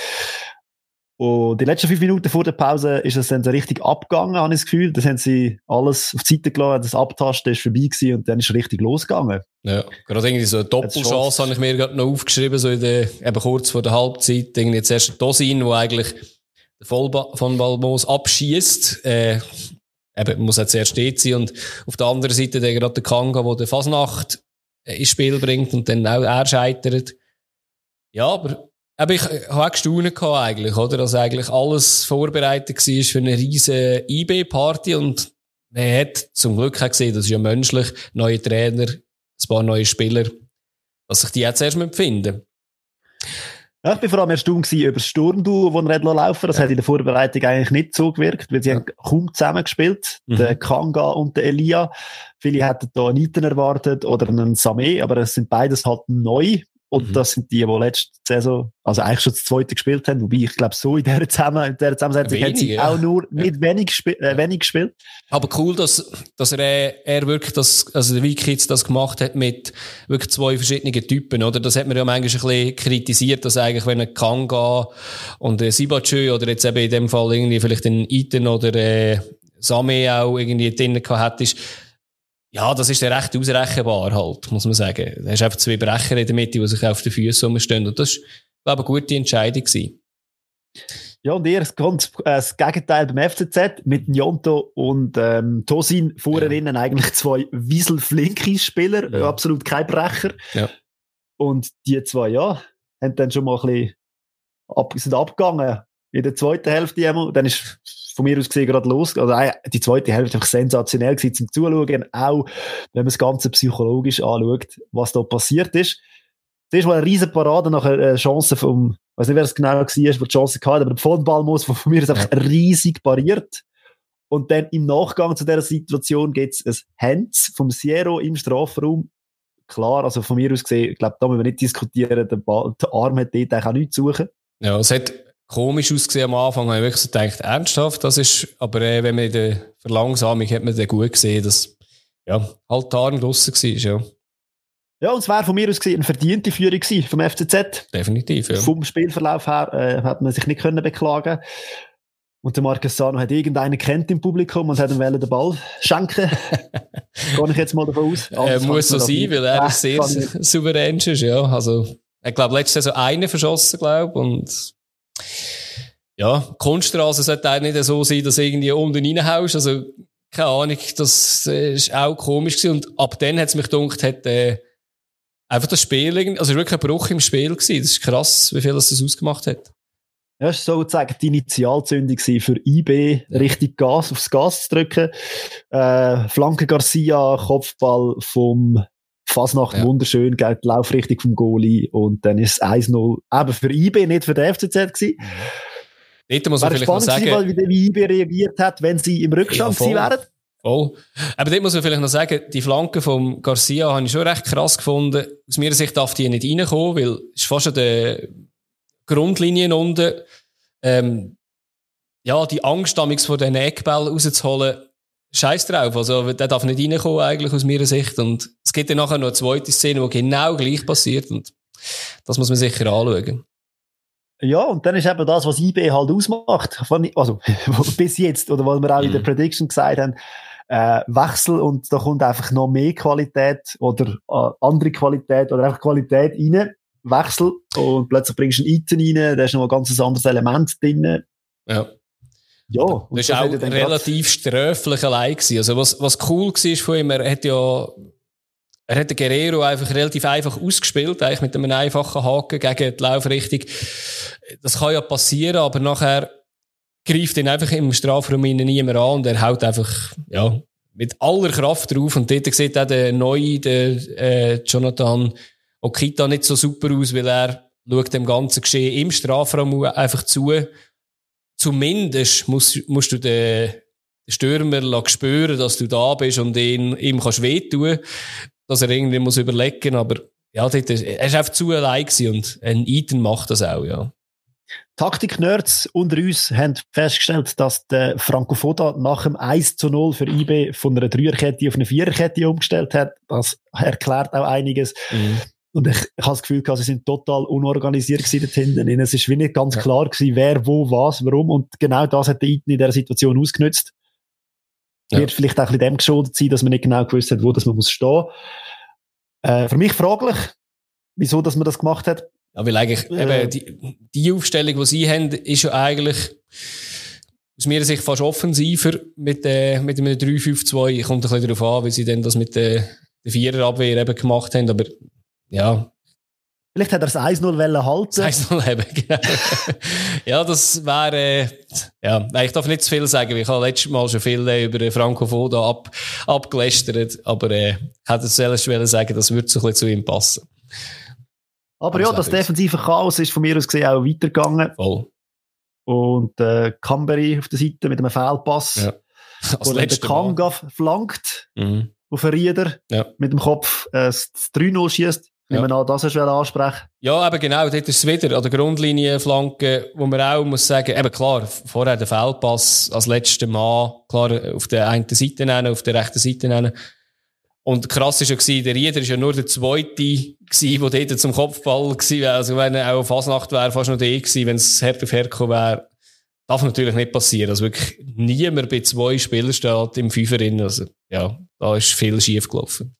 Und die letzten fünf Minuten vor der Pause ist es dann so richtig abgegangen, habe ich das Gefühl. Das haben sie alles auf die Seite gelassen, das Abtasten ist vorbei gewesen und dann ist es richtig losgegangen. Ja, gerade irgendwie so eine Doppelchance habe ich mir gerade noch aufgeschrieben, so in der, eben kurz vor der Halbzeit. Irgendwie zuerst Dosin, wo eigentlich der Vollba von Balmos abschießt. Äh, eben, muss jetzt zuerst stehen sein und auf der anderen Seite der gerade der Kanga, wo der Fasnacht ins Spiel bringt und dann auch er scheitert. Ja, aber, aber ich, habe auch gestaunt eigentlich, oder? Dass eigentlich alles vorbereitet war für eine riesige IB-Party und man hat zum Glück auch gesehen, das ist ja menschlich, neue Trainer, ein paar neue Spieler, dass sich die jetzt erst finden ja, ich war vor allem erstaunt über das Sturmduo, das er laufen Das ja. hat in der Vorbereitung eigentlich nicht so gewirkt, weil sie ja. haben kaum zusammengespielt. Mhm. Der Kanga und der Elia. Viele hätten da einen Iten erwartet oder einen Samé, aber es sind beides halt neu. Und mhm. das sind die, die letzte Saison, also eigentlich schon das zweite gespielt haben, wobei ich glaube, so in dieser, Zusammen in dieser Zusammensetzung wenig, haben sie ja. auch nur nicht ja. wenig, gesp äh, wenig gespielt. Aber cool, dass, dass er, er wirklich das, also der Wikitz das gemacht hat mit wirklich zwei verschiedenen Typen, oder? Das hat man ja manchmal ein bisschen kritisiert, dass eigentlich, wenn ein Kanga und ein Sibachö oder jetzt eben in dem Fall irgendwie vielleicht ein Iten oder äh, Same auch irgendwie drin gehabt hättest, ja, das ist ja recht ausrechenbar halt, muss man sagen. Du hast einfach zwei Brecher in der Mitte, die sich auf den Füßen rumstehen. Und das war, glaube ich, eine gute Entscheidung gewesen. Ja, und ihr ganz äh, das Gegenteil beim FCZ mit Njonto und ähm, Tosin vorher ja. eigentlich zwei Wiesel-Flinky-Spieler, ja. absolut kein Brecher. Ja. Und die zwei, ja, haben dann schon mal ein bisschen ab, sind abgegangen in der zweiten Hälfte. Dann ist von mir aus gesehen gerade los. Also die zweite Hälfte war sensationell gewesen zum Zuschauen, auch wenn man das Ganze psychologisch anschaut, was da passiert ist. Das ist mal eine riesen Parade nach einer Chance vom, ich weiß nicht, wer es genau war, wo die Chance hatte, aber der Pfundball muss von mir aus einfach riesig pariert. Und dann im Nachgang zu dieser Situation gibt es ein Hands vom Sierra im Strafraum. Klar, also von mir aus gesehen, ich glaube, da müssen wir nicht diskutieren, der, Ball, der Arm hat dort eigentlich auch nichts zu suchen. Ja, es hat komisch ausgesehen am Anfang, habe ich wirklich so gedacht, ernsthaft, das ist, aber äh, wenn man in der Verlangsamung hat man dann gut gesehen, dass, ja, halt Arm draussen war, ja. Ja, und es wäre von mir aus gesehen eine verdiente Führung gewesen vom FCZ. Definitiv, ja. Vom Spielverlauf her äh, hat man sich nicht können beklagen Und der Marcus Sano hat irgendeinen kennt im Publikum und hat ihm den Ball schenken. <laughs> Gehe ich jetzt mal davon aus. Er muss so sein, weil er ist sehr souverän ist, ja. Also, ich glaube, letzte Saison einen verschossen, glaube und ja, Kunststraße sollte auch nicht so sein, dass du irgendwie unten reinhaust. Also, keine Ahnung, das ist auch komisch gewesen. Und ab dann hat es mich gedacht, hat, äh, einfach das Spiel, also wirklich ein Bruch im Spiel gewesen. Das ist krass, wie viel das, das ausgemacht hat. Ja, das war sozusagen die Initialzündung für IB, richtig Gas, aufs Gas zu drücken. Äh, Flanke Garcia, Kopfball vom Fasnacht, ja. wunderschön, geht die Laufrichtung vom Goalie und dann ist es 1-0 eben für IB, nicht für den FCZ gewesen. Mhm. Dort muss man vielleicht noch sagen... Gewesen, wie, IB reagiert hat, wenn sie im Rückstand ja, wären. Voll. Aber dort muss man vielleicht noch sagen, die Flanke vom Garcia habe ich schon recht krass gefunden. Aus meiner Sicht darf die nicht reinkommen, weil es ist fast an der Grundlinie unten. Ähm, ja, die Angst, damals von den Eckball rauszuholen, scheiß drauf. Also, der darf nicht reinkommen, eigentlich, aus meiner Sicht. Und es gibt dann nachher noch eine zweite Szene, die genau gleich passiert. Und das muss man sicher anschauen. Ja, und dann ist eben das, was IB halt ausmacht. Also, <laughs> bis jetzt, oder was wir auch in der mhm. Prediction gesagt haben, äh, Wechsel und da kommt einfach noch mehr Qualität oder äh, andere Qualität oder einfach Qualität rein. Wechsel und plötzlich bringst du einen Item rein, da ist noch ein ganz anderes Element drin. Ja. Ja. Das war auch relativ sträflich allein gewesen. Also was, was cool war von ihm, er hat ja er hat den Guerrero einfach relativ einfach ausgespielt, eigentlich mit einem einfachen Haken gegen die Laufrichtung. Das kann ja passieren, aber nachher greift ihn einfach im Strafraum niemand an und er haut einfach, ja, mit aller Kraft drauf. Und dort sieht auch der neue, der, äh, Jonathan Okita nicht so super aus, weil er schaut dem ganzen Geschehen im Strafraum einfach zu. Zumindest musst, musst du den Stürmer spüren, dass du da bist und ihn, ihm kannst wehtun dass er irgendwie muss überlegen, aber ja, dort ist, er ist einfach zu allein und ein Eden macht das auch, ja. Taktik-Nerds unter uns haben festgestellt, dass der Franco Foda nach dem 1 zu 0 für IB von einer Dreierkette auf eine Viererkette umgestellt hat. Das erklärt auch einiges. Mhm. Und ich, ich habe das Gefühl, sie sind total unorganisiert gewesen dort hinten. Es ist wie nicht ganz ja. klar gewesen, wer, wo, was, warum. Und genau das hat Iten in dieser Situation ausgenutzt. Ja. Wird vielleicht auch ein bisschen dem geschuldet sein, dass man nicht genau gewusst hat, wo das man muss stehen. Äh, für mich fraglich, wieso, dass man das gemacht hat. Ja, weil eigentlich, äh, eben, die, die Aufstellung, die sie haben, ist ja eigentlich, aus meiner Sicht fast offensiver mit, äh, mit einem 3-5-2. Kommt ein bisschen darauf an, wie sie denn das mit der, der Viererabwehr eben gemacht haben, aber, ja, Vielleicht hat er das 1-0 halten. Das 1-0 eben, genau. <laughs> ja, das wäre, äh, ja, ich darf nicht zu viel sagen, ich habe letztes Mal schon viel äh, über Franco Foda ab, abgelästert, aber äh, ich hätte es selbst sagen, das würde so ein bisschen zu ihm passen. Aber, aber ja, das defensive Chaos ist von mir aus gesehen auch weitergegangen. Voll. Und äh, Cambery auf der Seite mit einem Fehlpass. Ja. Als der Kanga flankt mhm. auf einen Rieder ja. mit dem Kopf äh, das 3-0 schießt. Ja. Nehmen an, das hast du ansprechen Ja, eben genau, dort ist es wieder an der Grundlinienflanke, wo man auch muss sagen, eben klar, vorher der Feldpass als letzter Mann, klar, auf der einen Seite nennen, auf der rechten Seite nennen. Und krass war ja, gewesen, der Rieder war ja nur der Zweite, gewesen, der dort zum Kopfball war. Also wenn er auch auf Fasnacht wäre, fast noch der gewesen, wenn es Herd auf Herd wäre. Darf natürlich nicht passieren. Also wirklich niemand bei zwei Spielern steht im Fünferin. Also, ja, da ist viel schief gelaufen.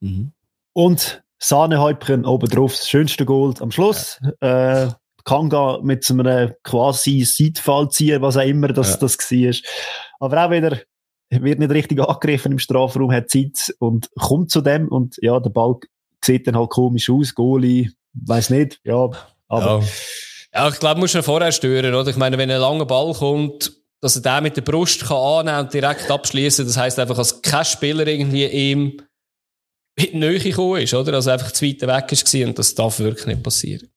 Mhm. Und Sahnehäubchen oben drauf, das schönste Gold am Schluss. Ja. Äh, Kanga mit so einem quasi Seitfall ziehen, was auch immer das, ja. das war. Aber auch wieder, wird nicht richtig angegriffen im Strafraum, hat Zeit und kommt zu dem und ja, der Ball sieht dann halt komisch aus, Goalie, weiß nicht, ja, aber. Ja, ja ich glaube, muss man vorher stören, oder? Ich meine, wenn ein langer Ball kommt, dass er den mit der Brust kann annehmen und direkt abschließen, das heißt einfach, dass kein Spieler irgendwie ihm in die Nähe gekommen ist, oder? Also einfach zu weit weg war und das darf wirklich nicht passieren.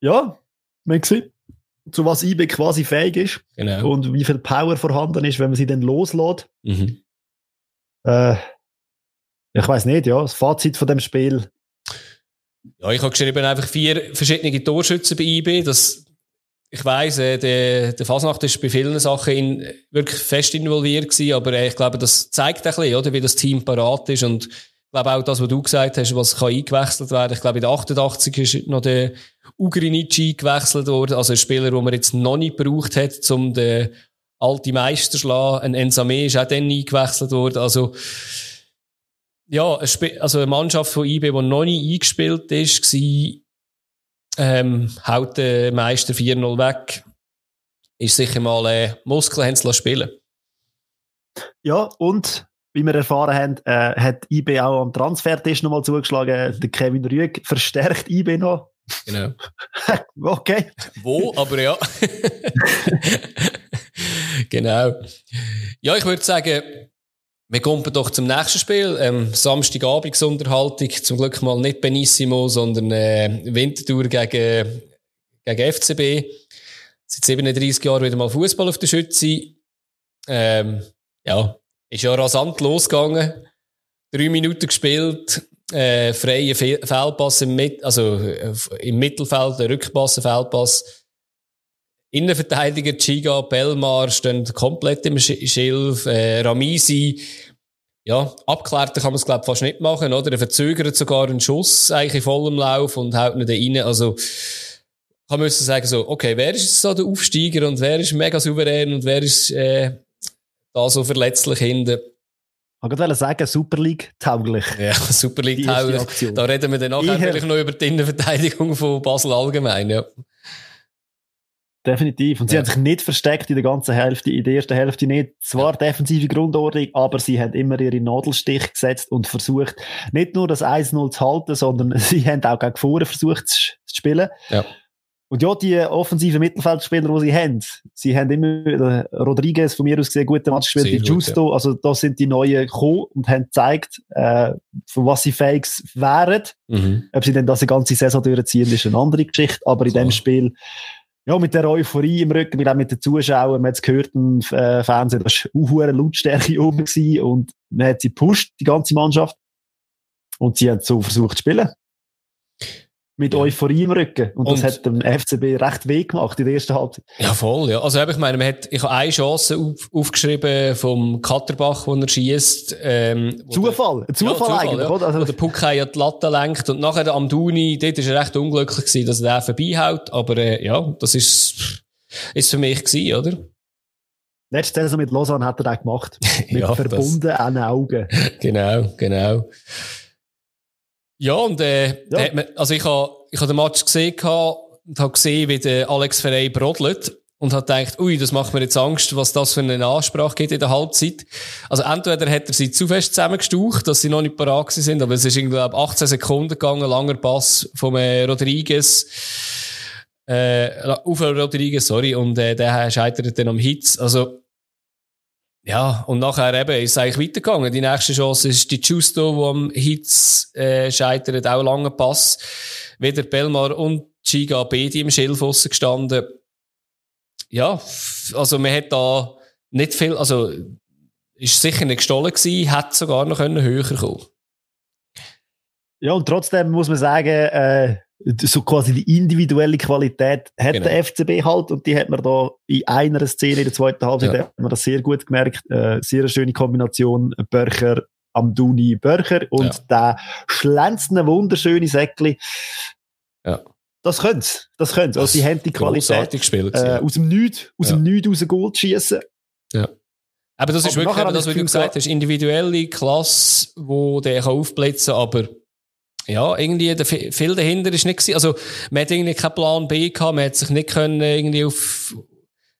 Ja, man sieht, zu was IB quasi fähig ist. Genau. Und wie viel Power vorhanden ist, wenn man sie dann loslässt. Mhm. Äh, ich weiß nicht, ja, das Fazit von dem Spiel. Ja, ich habe geschrieben einfach vier verschiedene Torschützen bei IB. Das ich weiss, äh, der, der Fasnacht ist bei vielen Sachen in, wirklich fest involviert gewesen, aber äh, ich glaube, das zeigt ein bisschen, oder, wie das Team parat ist und ich glaube auch das, was du gesagt hast, was kann eingewechselt werden. Ich glaube, in der 88 ist noch der Ugrinici eingewechselt worden, also ein Spieler, den man jetzt noch nicht gebraucht hat, um den alten Meister zu schlagen. Ein Ensame ist auch dann eingewechselt worden. Also, ja, also eine Mannschaft von IB, die noch nicht eingespielt ist, war, ähm, haut den Meister 4-0 weg. Ist sicher mal, äh, Muskeln spielen Ja, und wie wir erfahren haben, äh, hat IB auch am Transfertisch nochmal zugeschlagen. Der Kevin Rüeg verstärkt IB noch. Genau. <laughs> okay. Wo, aber ja. <laughs> <laughs> genau. Ja, ich würde sagen, wir kommen doch zum nächsten Spiel. Ähm, Samstagabendsunterhaltung. Zum Glück mal nicht Benissimo, sondern äh, Wintertour gegen, gegen FCB. Seit 37 Jahren wieder mal Fußball auf der Schütze. Ähm, ja, ist ja rasant losgegangen. Drei Minuten gespielt, äh, freie Fe Feldpass im, Mit also, äh, im Mittelfeld, der Rückpass, Feldpass. Innenverteidiger Chiga, Belmar stehen komplett im Schilf, äh, Ramisi. Ja, abklärt kann man es, glaube fast nicht machen, oder? Er verzögert sogar einen Schuss eigentlich in vollem Lauf und haut nicht rein. Also, kann man sagen so, okay, wer ist jetzt so der Aufsteiger und wer ist mega souverän und wer ist, äh, da so verletzlich hinten. Ich wollte sagen, Super League tauglich. Ja, <laughs> Super League tauglich. Da reden wir dann nachher vielleicht noch über die Innenverteidigung von Basel allgemein, ja. Definitiv. Und sie ja. haben sich nicht versteckt in der ganzen Hälfte, in der ersten Hälfte nicht. Zwar defensive Grundordnung, aber sie haben immer ihre Nadelstich gesetzt und versucht, nicht nur das 1-0 zu halten, sondern <laughs> sie haben auch gegen vorne versucht zu, spielen. Ja. Und ja, die offensiven Mittelfeldspieler, die sie haben, sie haben immer, Rodriguez von mir aus gesehen, gute Match gespielt, die Justo, ja. also das sind die neuen gekommen und haben gezeigt, äh, von was sie fähig wären. Mhm. Ob sie dann das die ganze Saison durchziehen, ist eine andere Geschichte, aber in so. dem Spiel, ja, mit der Euphorie im Rücken, mit, auch mit den Zuschauern, man hat es gehört im äh, Fernsehen, das war eine Lautstärke oben und man hat sie gepusht, die ganze Mannschaft. Und sie haben so versucht zu spielen mit ja. Euphorie im Rücken. Und, und, das hat dem FCB recht weh gemacht in der ersten Halbzeit. Ja, voll, ja. Also, ich meine, man hat, ich habe eine Chance auf, aufgeschrieben vom Katterbach, wo er schießt. Ähm, Zufall, der, Zufall, ja, Zufall eigentlich, ja. oder? Also, wo der Puck ja die Latte lenkt und nachher der Amduni, dort ist er recht unglücklich gewesen, dass er den vorbeihaut, aber, äh, ja, das ist, ist für mich gewesen, oder? Letzte Saison mit Lausanne hat er das gemacht. <laughs> Mit ja, verbundenen Augen. <laughs> genau, genau. Ja, und äh, ja. Man, also ich habe ich hab den Match gesehen und habe gesehen, wie der Alex Ferrey brodelt und hat gedacht, ui, das macht mir jetzt Angst, was das für eine Ansprache gibt in der Halbzeit. Also entweder hat er sie zu fest zusammengestaucht, dass sie noch nicht parat sind, aber es ist irgendwie 18 Sekunden gegangen, langer Pass vom äh, Rodriguez, äh, auf Rodriguez, sorry, und äh, der scheitert dann am Hitz. Also ja, und nachher eben ist es eigentlich weitergegangen. Die nächste Chance ist die Justo, wo am Hitz äh, scheitert, auch lange Pass. Weder Belmar und Chiga beide im Schilfossen gestanden. Ja, also man hat da nicht viel, also ist sicher nicht gestohlen gewesen, hätte sogar noch höher kommen Ja, und trotzdem muss man sagen, äh, so quasi die individuelle Qualität hat genau. der FCB halt und die hat man da in einer Szene in der zweiten Halbzeit ja. hat man das sehr gut gemerkt. Äh, sehr eine schöne Kombination Börcher, Amduni, Börcher und ja. der schlänzende, wunderschöne Säckli. Ja. Das können's. Das können's. Also, die haben die Qualität. Gespielt, äh, aus dem Nichts, aus ja. dem Nichts aus dem Gold schießen. Ja. Aber das ist aber wirklich eben das, was du gesagt hast, individuelle Klasse, wo der aufblitzen kann, aber ja, irgendwie, der, viel dahinter ist nicht gewesen. Also, man hat irgendwie keinen Plan B gehabt, man hat sich nicht können irgendwie auf,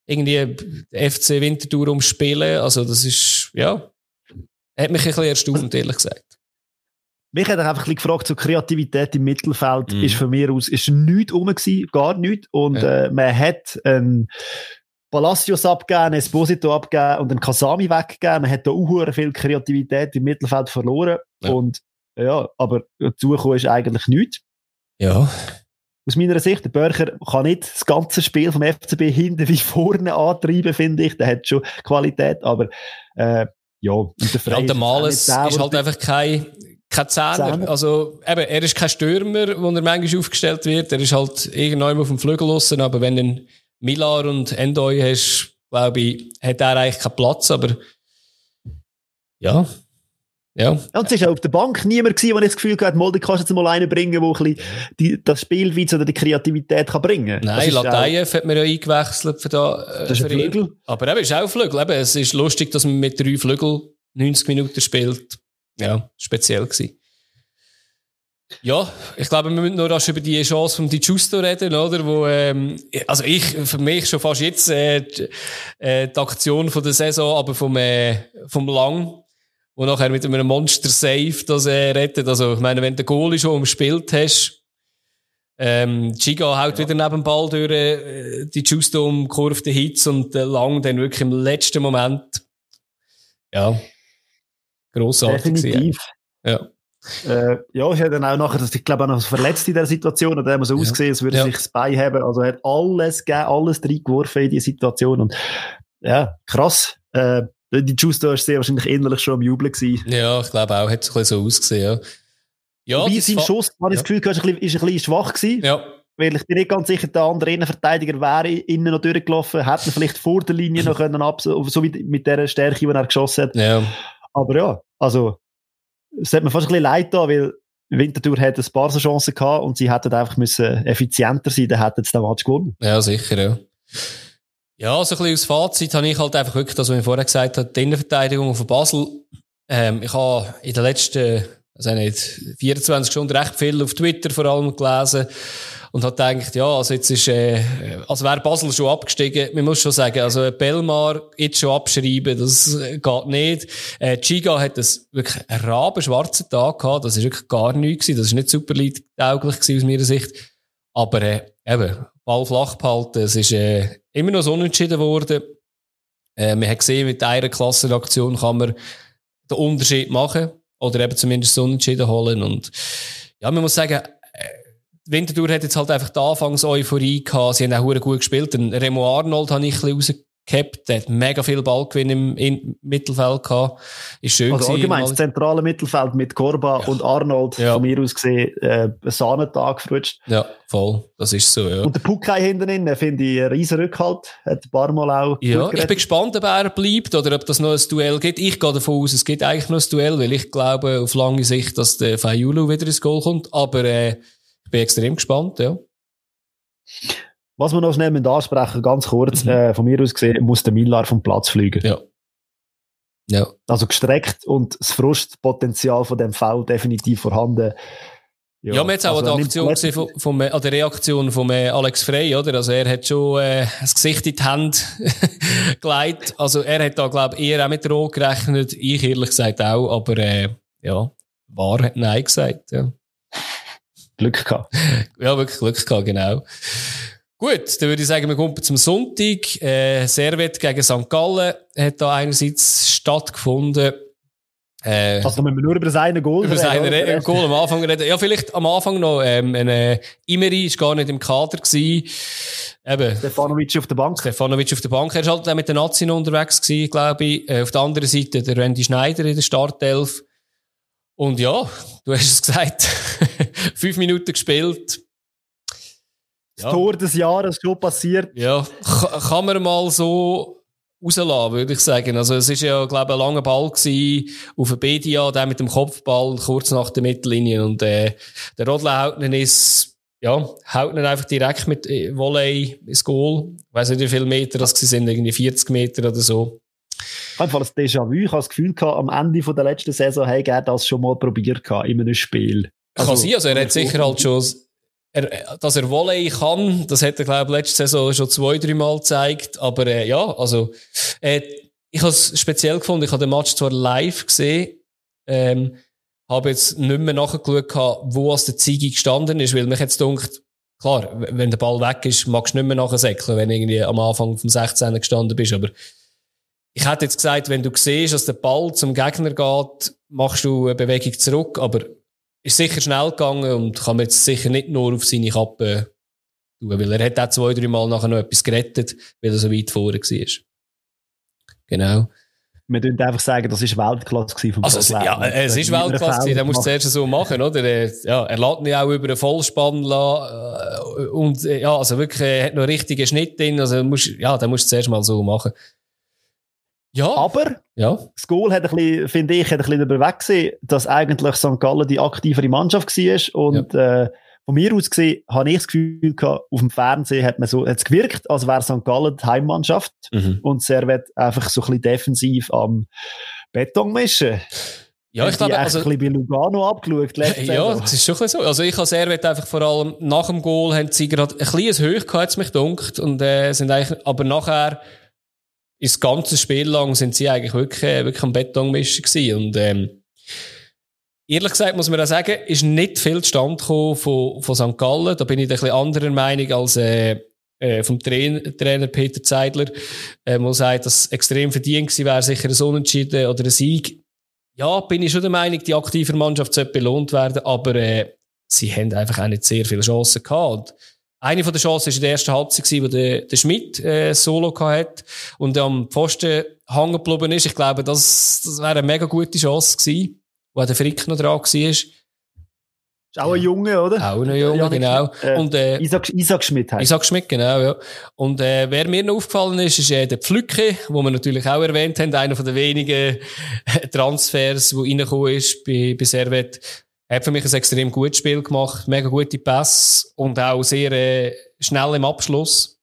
irgendwie FC Winterthur umspielen. Also, das ist, ja, hat mich ein bisschen erstaunt, ehrlich gesagt. Mich hat er einfach ein bisschen gefragt, so Kreativität im Mittelfeld mm. ist von mir aus, ist nichts rum gewesen, gar nichts. Und, ja. äh, man hat, ein Palacios abgegeben, Esposito abgegeben und einen Kasami weggegeben. Man hat da auch viel Kreativität im Mittelfeld verloren. Ja. Und ja, aber dazugekommen ist eigentlich nichts. Ja. Aus meiner Sicht, der Börcher kann nicht das ganze Spiel vom FCB hinten wie vorne antreiben, finde ich. Der hat schon Qualität, aber äh, ja. Und der, Frey ja, der Males ist, ist halt einfach kein, kein Zehner. Zehner. Also, eben, er ist kein Stürmer, wo er manchmal aufgestellt wird. Er ist halt irgendwann auf dem Flügel lassen, aber wenn du Millar und Endoy hast, glaube ich, hat er eigentlich keinen Platz, aber ja, Ja. Und es war auf der Bank niemand gewesen, der ich das Gefühl hatte, kannst du jetzt mal einen bringen, der ein bisschen das Spielwitz oder die Kreativität kann bringen kann. Nein, Lateiev hat man ja eingewechselt für da, äh, das ist ein Flügel. Aber eben, ist auch Flügel. Eben, es ist lustig, dass man mit drei Flügel 90 Minuten spielt. Ja, speziell gewesen. Ja, ich glaube, wir müssen noch rasch über die Chance von Di Giusto reden, oder? Wo, ähm, also ich, für mich schon fast jetzt, äh, die, äh, die Aktion von der Saison, aber vom, äh, vom Lang, wo nachher mit einem Monster Safe das äh, rettet. Also, ich meine, wenn du den Goalie schon umspielt hast, ähm, Giga haut ja. wieder neben dem Ball durch, äh, die Justo um Kurve den Hits und äh, Lang dann wirklich im letzten Moment, ja, grossartig Definitiv. Ja. Äh, ja, ich dann auch nachher, ich glaube auch noch verletzt in der Situation, und er muss so ja. ausgesehen, als würde er ja. sich das Bein haben. Also er hat alles gegeben, alles reingeworfen in die Situation und ja, krass. Äh, die Justo war sehr wahrscheinlich innerlich schon am Jubeln gewesen. Ja, ich glaube auch, hat es so ausgesehen, ja. Ja, Wie sein Schuss, habe ich das Gefühl, ist ein, bisschen, ist ein bisschen schwach gewesen. Ja. Weil ich bin nicht ganz sicher, der andere Innenverteidiger wäre innen noch durchgelaufen, hätte vielleicht vor der Linie noch können ab, so wie mit der Stärke, die er geschossen hat. Ja. Aber ja, also, es hat mir fast ein bisschen leid da, weil Winterthur hat ein paar so Chancen gehabt und sie hätten einfach müssen effizienter sein, dann hätten sie den Match gewonnen. Ja, sicher, ja. Ja, so ein bisschen aus Fazit habe ich halt einfach wirklich das, was ich vorher gesagt habe, die Innenverteidigung von Basel. Ähm, ich habe in den letzten, also nicht, 24 Stunden recht viel auf Twitter vor allem gelesen und habe gedacht, ja, also jetzt ist, äh, also wäre Basel schon abgestiegen, man muss schon sagen, also Belmar jetzt schon abschreiben, das geht nicht. Äh, Chiga hat das wirklich einen rabenschwarzen Tag gehabt, das ist wirklich gar nichts gewesen, das ist nicht super tauglich gewesen aus meiner Sicht. Aber, äh, eben, Ball flach behalten, es ist, äh, immer noch so unentschieden worden. Äh, man hat gesehen, mit einer Klassenaktion kann man den Unterschied machen. Oder eben zumindest so unentschieden holen. Und, ja, man muss sagen, äh, Winterthur hat jetzt halt einfach die Anfangs-Euphorie gehabt. Sie haben auch gut gespielt. Den Remo Arnold habe ich ein bisschen gehabt. Der hat mega viel Ballgewinn im, im Mittelfeld gehabt. Ist schön also allgemein das zentrale Mittelfeld mit Korba ja. und Arnold ja. von mir aus gesehen äh, ein Sahnentag gefrutscht. Ja, voll. Das ist so, ja. Und der Puckai hinten drin, finde ich, ein riesen Rückhalt. Hat ein paar Mal auch Ja, ich bin gespannt, ob er bleibt oder ob das noch ein Duell gibt. Ich gehe davon aus, es gibt eigentlich noch ein Duell, weil ich glaube auf lange Sicht, dass der Fayulu wieder ins Goal kommt. Aber äh, ich bin extrem gespannt, ja. Was wir noch schnell ansprechen, ganz kurz, mhm. äh, von mir aus gesehen, muss der Millar vom Platz fliegen. Ja. Ja. Also gestreckt und das Frustpotenzial von dem Foul definitiv vorhanden. Ja, ja man hat auch also, die Aktion gesehen von, von, an der Reaktion von äh, Alex Frey, oder? Also er hat schon äh, das Gesicht in die Hand <laughs> gelegt. Also er hat da, glaube ich, eher auch mit Rot gerechnet. Ich ehrlich gesagt auch, aber äh, ja, war hat Nein gesagt. Ja. Glück gehabt. ja, wirklich Glück gehabt, genau. Gut, dann würde ich sagen, wir kommen zum Sonntag. Äh, Servet gegen St. Gallen hat da einerseits stattgefunden. Äh, also müssen wir nur über das eine Goal Über das eine Goal am Anfang reden. Ja, vielleicht am Anfang noch, ähm, eine Imeri ist gar nicht im Kader gewesen. Eben. Stefanovic auf der Bank. Stefanovic auf der Bank. Er war halt auch mit den Nazien unterwegs gewesen, glaube ich. Äh, auf der anderen Seite der Randy Schneider in der Startelf. Und ja, du hast es gesagt. <laughs> Fünf Minuten gespielt das ja. Tor des Jahres schon passiert. Ja, kann man mal so rauslassen, würde ich sagen. Also, es ist ja, glaube ich, ein langer Ball gewesen, auf ein Bedia, der mit dem Kopfball, kurz nach der Mittellinie. Und, äh, der Rodler haut ihn ist, ja, haut ihn einfach direkt mit äh, Volley ins Goal. Ich weiss nicht, wie viele Meter das sind, irgendwie 40 Meter oder so. Einfach das Déjà-vu. Ich habe das Gefühl gehabt, am Ende von der letzten Saison, hey, er das schon mal probiert gehabt, in einem Spiel. Also, Kann sein, also er hat sicher halt schon er, dass er Volley kann, das hat er, glaube ich, letzte Saison schon zwei, drei Mal gezeigt. Aber äh, ja, also äh, ich habe es speziell gefunden. Ich habe den Match zwar live gesehen, ähm, habe jetzt nicht mehr nachgeschaut, wo aus der Ziege gestanden ist, weil mich jetzt dunkt, klar, wenn der Ball weg ist, magst du nicht mehr nachsäckeln, wenn du irgendwie am Anfang vom 16. gestanden bist. Aber ich hätte jetzt gesagt, wenn du siehst, dass der Ball zum Gegner geht, machst du eine Bewegung zurück. Aber ist sicher schnell gegangen und kann man jetzt sicher nicht nur auf seine Kappe tun, weil er hat auch zwei, drei Mal nachher noch etwas gerettet, weil er so weit vorne war. Genau. Wir dürfen einfach sagen, das ist Weltklasse vom also, es, Ja, es ist Weltklasse den musst du zuerst so machen, oder? Er, ja, er lädt ihn auch über einen Vollspann lassen, äh, und, äh, ja, also wirklich, er hat noch richtige Schnitt drin, also musst, ja, den musst du zuerst mal so machen. Ja. Aber ja. das Goal hat ein bisschen, finde ich, hat ein bisschen darüber weggesehen, dass eigentlich St. Gallen die aktivere Mannschaft war. Und ja. äh, von mir aus gesehen, habe ich das Gefühl gehabt, auf dem Fernsehen hat man so, hat's gewirkt, als wäre St. Gallen die Heimmannschaft mhm. und Servet einfach so ein bisschen defensiv am Beton mischen. Ja, ich glaube, also, ein bisschen bei Lugano abgeschaut. Ja, das ist schon ein so. Also ich habe Servet einfach vor allem nach dem Goal haben sie gerade ein kleines Höch gehabt, mich dunkt und äh, sind eigentlich, aber nachher das ganze Spiel lang sind sie eigentlich wirklich, äh, wirklich am Betonmischen gewesen. Und, ähm, ehrlich gesagt muss man auch sagen, ist nicht viel Stand gekommen von, von St. Gallen. Da bin ich ein bisschen anderer Meinung als, äh, äh, vom Trainer, Peter Zeidler, äh, der sagt, dass extrem verdient gewesen wäre, sicher ein Unentschieden oder ein Sieg. Ja, bin ich schon der Meinung, die aktive Mannschaft sollte belohnt werden, aber äh, sie haben einfach auch nicht sehr viele Chancen gehabt. Eine von den Chancen war in der ersten Halbzeit, wo der, der Schmidt äh, Solo hatte und am Pfosten hängen geblieben ist. Ich glaube, das, das wäre eine mega gute Chance gewesen, wo der Frick noch dran war. Ist auch ein Junge, oder? Auch ein Junge, genau. Äh, und, äh, Isaac, Isaac Schmidt heißt. Isaac Schmidt, genau, ja. Und äh, wer mir noch aufgefallen ist, ist äh, der Pflücke, wo wir natürlich auch erwähnt haben, einer von den wenigen Transfers, der reingekommen ist bei, bei Servet. Er hat für mich ein extrem gutes Spiel gemacht, mega gute Pass und auch sehr äh, schnell im Abschluss.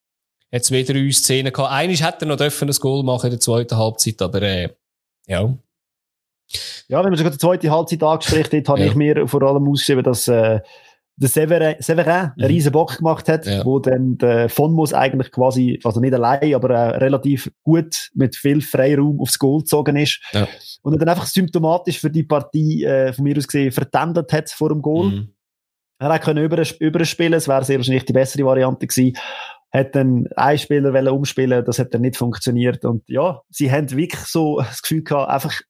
Hat zwei, drei Szenen gehabt. Eines hätte er noch dürfen ein Goal machen in der zweiten Halbzeit, aber äh, ja. Ja, wenn man schon die zweite Halbzeit angesprochen hat, habe ja. ich mir vor allem ausgeschrieben, dass äh, der Severin, Severin einen mhm. riesen Bock gemacht hat, ja. wo dann der Fonmus eigentlich quasi, also nicht allein, aber äh, relativ gut mit viel Freiraum aufs Goal gezogen ist. Ja. Und er dann einfach symptomatisch für die Partie äh, von mir aus gesehen vertendet hat vor dem Goal. Mhm. Er hätte können über, überspielen, es wäre sehr wahrscheinlich die bessere Variante gewesen. Hat dann ein Spieler umspielen, das hat dann nicht funktioniert. Und ja, sie haben wirklich so das Gefühl gehabt, einfach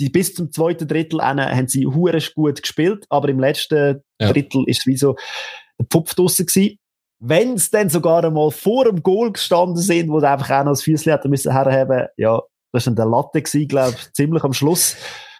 die, bis zum zweiten Drittel haben sie hure gut gespielt, aber im letzten ja. Drittel ist es wie so der Pfupf draussen gewesen. Wenn es dann sogar einmal vor dem Goal gestanden sind, wo sie einfach auch noch das Füßchen hätten müssen herhaben, ja, das war dann der Latte gewesen, glaube ich, ziemlich am Schluss.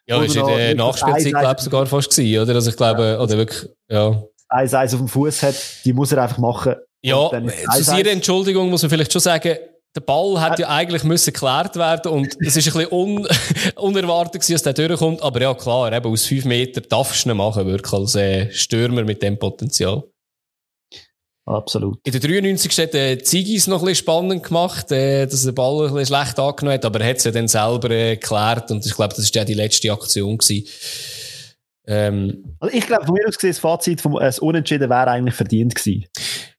Ja, ist in der Nachspielzeit, glaube ich, sogar fast gewesen, oder? Also ich glaube, ja. oder wirklich, ja. Eins, eins auf dem Fuß hat, die muss er einfach machen. Ja, zu ihrer Entschuldigung muss man vielleicht schon sagen, der Ball hätte ja eigentlich müssen geklärt werden und es ist ein bisschen un <laughs> unerwartet gewesen, dass der durchkommt. Aber ja, klar, eben aus fünf Metern darfst du nicht machen, wirklich als äh, Stürmer mit dem Potenzial. Absolut. In der 93. hat der Zigis noch ein bisschen spannend gemacht, äh, dass der Ball ein bisschen schlecht angenommen hat, aber er hat es ja dann selber äh, geklärt und ich glaube, das war ja die letzte Aktion gewesen. Ähm, also ich glaube, von mir aus gesehen, das Fazit vom äh, Unentschieden wäre eigentlich verdient gewesen.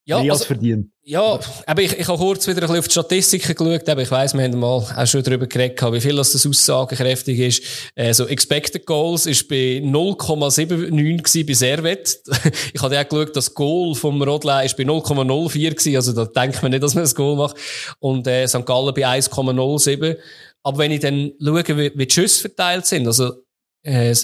Ja, Mehr also, verdient. Ja, aber ich, ich habe kurz wieder ein bisschen auf die Statistiken geschaut. Aber ich weiss, wir haben mal auch schon darüber geredet, wie viel das, das aussagekräftig ist. Äh, so Expected Goals ist bei 0,79 bei Servet. <laughs> ich habe auch geschaut, das Goal vom Rodley ist bei 0,04 gewesen. Also da denkt man nicht, dass man das Goal macht. Und äh, St. Gallen bei 1,07. Aber wenn ich dann schaue, wie, wie die Schüsse verteilt sind, also äh, äh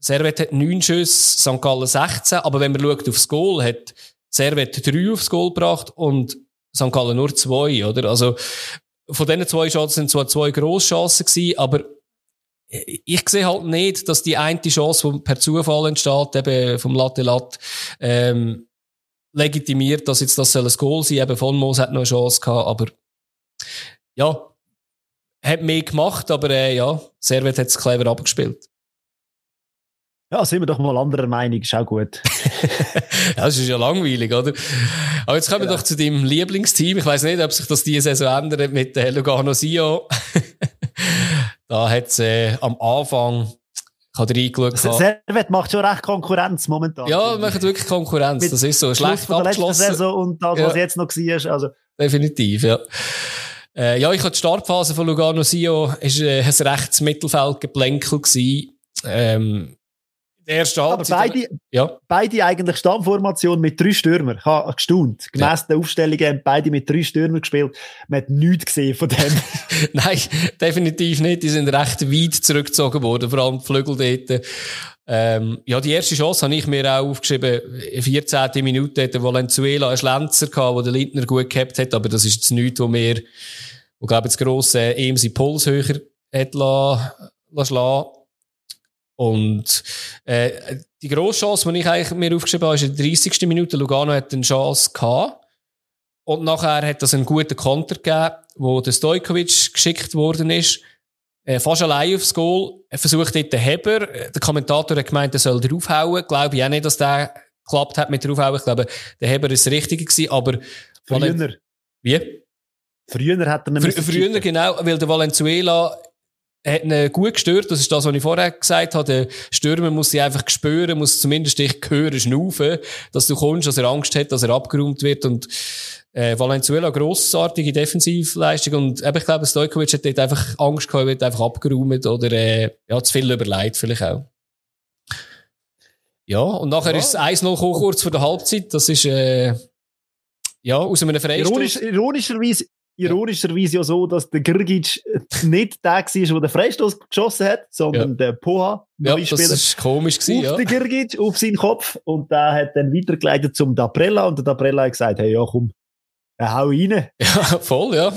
Servet hat 9 Schüsse, St. Gallen 16. Aber wenn man schaut aufs Goal, hat Servet drei aufs Goal gebracht und St. Gallen nur zwei, oder? Also, von diesen zwei Chancen sind zwar zwei Grosschancen gewesen, aber ich sehe halt nicht, dass die eine Chance, die per Zufall entsteht, eben vom Latte Lat, ähm, legitimiert, dass jetzt das soll ein Goal sein. Eben von Moos hat noch eine Chance gehabt, aber ja, hat mehr gemacht, aber äh, ja, Servet hat es clever abgespielt. Ja, sind wir doch mal anderer Meinung, ist auch gut. <laughs> ja, das ist ja langweilig, oder? Aber jetzt kommen wir ja. doch zu deinem Lieblingsteam. Ich weiß nicht, ob sich das diese Saison ändert mit äh, Lugano Sio. <laughs> da hat es äh, am Anfang ich habe reingeschaut. Servet macht schon recht Konkurrenz momentan. Ja, macht wirklich Konkurrenz. das ist so. Schlecht von der abgeschlossen. Saison und das, ja. was jetzt noch war. Also. Definitiv, ja. Äh, ja, ich habe die Startphase von Lugano Sio, ist äh, ein rechtes Mittelfeldgeplänkel gewesen. Ähm, erste Halbzeit. Aber beide, ja. beide eigentlich Stammformation mit drei Stürmern. Ich habe gestaunt. Gemäss ja. der Aufstellung haben beide mit drei Stürmern gespielt. Man hat nichts gesehen von dem. <laughs> Nein, definitiv nicht. Die sind recht weit zurückgezogen worden, vor allem die Flügel dort. Ähm, ja, die erste Chance habe ich mir auch aufgeschrieben. In 14. Minute hatte Valenzuela einen Schlenzer gehabt, der Lindner gut gehabt hat, aber das ist jetzt nichts, wo mir, wo glaube ich, das grosse EMC Puls höher hat lassen, lassen und äh, die grosse Chance, die ich eigentlich mir aufgeschrieben habe, ist in der 30. Minute. Lugano hat eine Chance gehabt. Und nachher hat das einen guten Konter gegeben, wo der Stojkovic geschickt worden ist. Äh, fast allein aufs Goal. Er versucht dort den Heber. Der Kommentator hat gemeint, er soll draufhauen. Glaube ich auch nicht, dass der geklappt hat mit draufhauen. Ich glaube, der Heber ist das Richtige gewesen, aber... Früher. Wie? Früher hat er Fr Früher, genau, weil der Valenzuela hat ihn gut gestört. Das ist das, was ich vorher gesagt habe. Der Stürmer muss sich einfach spüren, muss zumindest dich hören, schnaufen, dass du kommst, dass er Angst hat, dass er abgeräumt wird. Und äh, Valenzuela, grossartige Defensivleistung. Und eben, ich glaube, Stojkovic hat dort einfach Angst gehabt, wird einfach abgeräumt oder äh, ja, zu viel überlegt vielleicht auch. Ja, und nachher ja. ist es 1-0 kurz vor der Halbzeit. Das ist äh, ja, aus einem Freistoß. Ironisch, ironischerweise ironischerweise ja so, dass der Grgic nicht der war, der den Freistoß geschossen hat, sondern ja. der Poha, ja, das ist komisch gewesen, auf ja. den Grgic, auf seinen Kopf und der hat dann weitergeleitet zum Dabrella und der Dabrella hat gesagt, hey, ja komm, äh, hau rein. <laughs> Ja, voll, ja.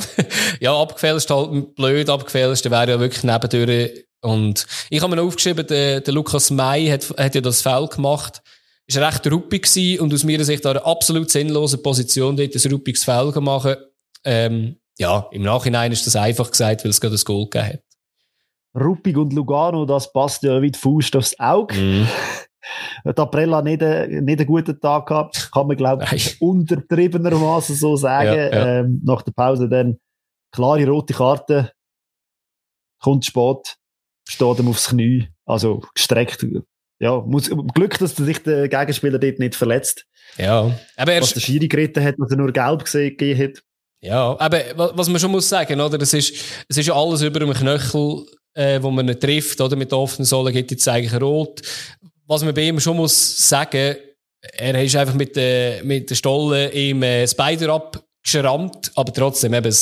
Ja, abgefälscht halt blöd, abgefälscht, der wäre ja wirklich nebendurch und ich habe mir noch aufgeschrieben, der, der Lukas May hat, hat ja das Foul gemacht, ist recht ruppig gewesen und aus meiner Sicht eine absolut sinnlose Position dort ein ruppiges Foul machen ähm, ja, im Nachhinein ist das einfach gesagt, weil es gerade das Goal gegeben hat. Ruppig und Lugano, das passt ja wie die Faust aufs Auge. Mm. <laughs> Hat Aprella nicht, nicht einen guten Tag gehabt, kann man glaube ich untertriebenermaßen so sagen. Ja, ja. Ähm, nach der Pause dann klare rote Karte, kommt spät, steht ihm aufs Knie, also gestreckt. Ja, muss, Glück, dass sich der Gegenspieler dort nicht verletzt. Ja, aber was der Schiri geritten hat, was er nur gelb gesehen hat. Ja, aber was man schon muss sagen, oder? Es ist, es ist ja alles über dem Knöchel, äh, wo man ihn trifft, oder? Mit offenen Sohlen gibt jetzt eigentlich rot. Was man bei ihm schon muss sagen, er ist einfach mit der, mit der Stolle im äh, Spider abgeschrammt, aber trotzdem eben,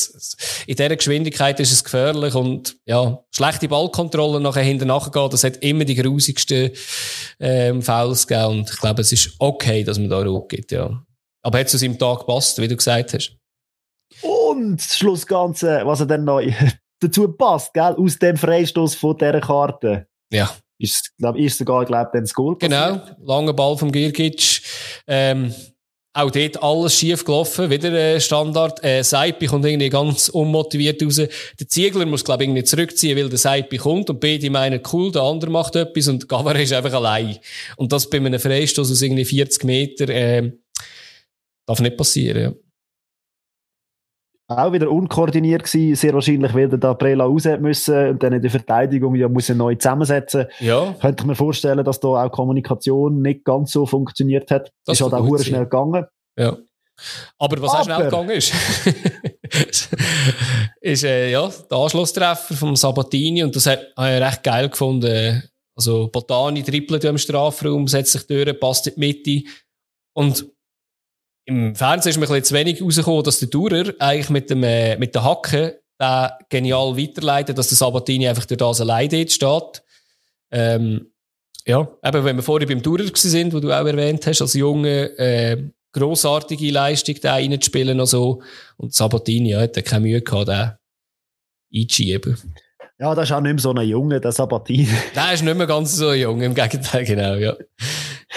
in dieser Geschwindigkeit ist es gefährlich und, ja, schlechte Ballkontrolle nachher hinten nachgehen, das hat immer die grusigsten, ähm, Fouls gegeben und ich glaube, es ist okay, dass man da rot gibt, ja. Aber hat es zu seinem Tag gepasst, wie du gesagt hast? Und das Schlussganze, was er dann noch <laughs> dazu passt, gell, aus dem Freistoß von dieser Karte. Ja. Ist, glaub, ist sogar, glaube dann das Goal Genau, langer Ball vom Girgic. Ähm, auch dort alles schief gelaufen, wieder äh, Standard. Äh, Seipi kommt irgendwie ganz unmotiviert raus. Der Ziegler muss, glaube ich, irgendwie zurückziehen, weil der Seipi kommt und beide meinen, cool, der andere macht etwas und Gavara ist einfach allein. Und das bei einem Freistoß aus irgendwie 40 Meter, äh, darf nicht passieren, ja auch wieder unkoordiniert gewesen, sehr wahrscheinlich, weil der da Prela raus müssen und dann in der Verteidigung ja muss er neu zusammensetzen. Ja. Könnte ich mir vorstellen, dass da auch Kommunikation nicht ganz so funktioniert hat. Das ist halt auch sehr schnell gegangen. Ja. Aber was Aber. auch schnell gegangen ist, <laughs> ist äh, ja, der Anschlusstreffer vom Sabatini und das habe ich recht geil gefunden. Also Botani trippelt im Strafraum, setzt sich durch, passt in die Mitte und im Fernsehen ist mir ein zu wenig rausgekommen, dass der Tourer eigentlich mit dem, äh, mit der Hacke da genial weiterleitet, dass der Sabatini einfach durch das allein dort steht. Ähm, ja, eben, wenn wir vorher beim Tourer sind, wo du auch erwähnt hast, als Junge, äh, grossartige Leistung, da reinzuspielen und so. Und Sabatini, ja, hat keine Mühe gehabt, da einzuschieben. Ja, das ist auch nicht mehr so ein Junge, der Sabatini. <laughs> Der ist nicht mehr ganz so ein Junge, im Gegenteil, genau, ja.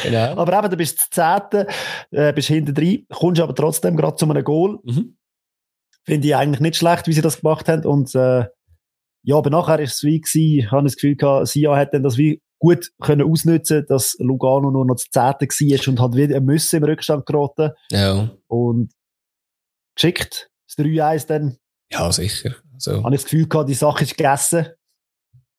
Genau. Aber eben, du bist Zehnte, äh, bist hinten drin, kommst aber trotzdem gerade zu einem Goal. Mhm. Finde ich eigentlich nicht schlecht, wie sie das gemacht haben. Und äh, ja, aber nachher ist es wie gewesen, habe ich das Gefühl gehabt, Sia hat dann das wie gut können ausnutzen, dass Lugano nur noch das Zehnte war und hat wieder müssen im Rückstand geraten. Ja. Und geschickt, das 3-1 dann. Ja, sicher. So. Habe ich das Gefühl gehabt, die Sache ist gegessen.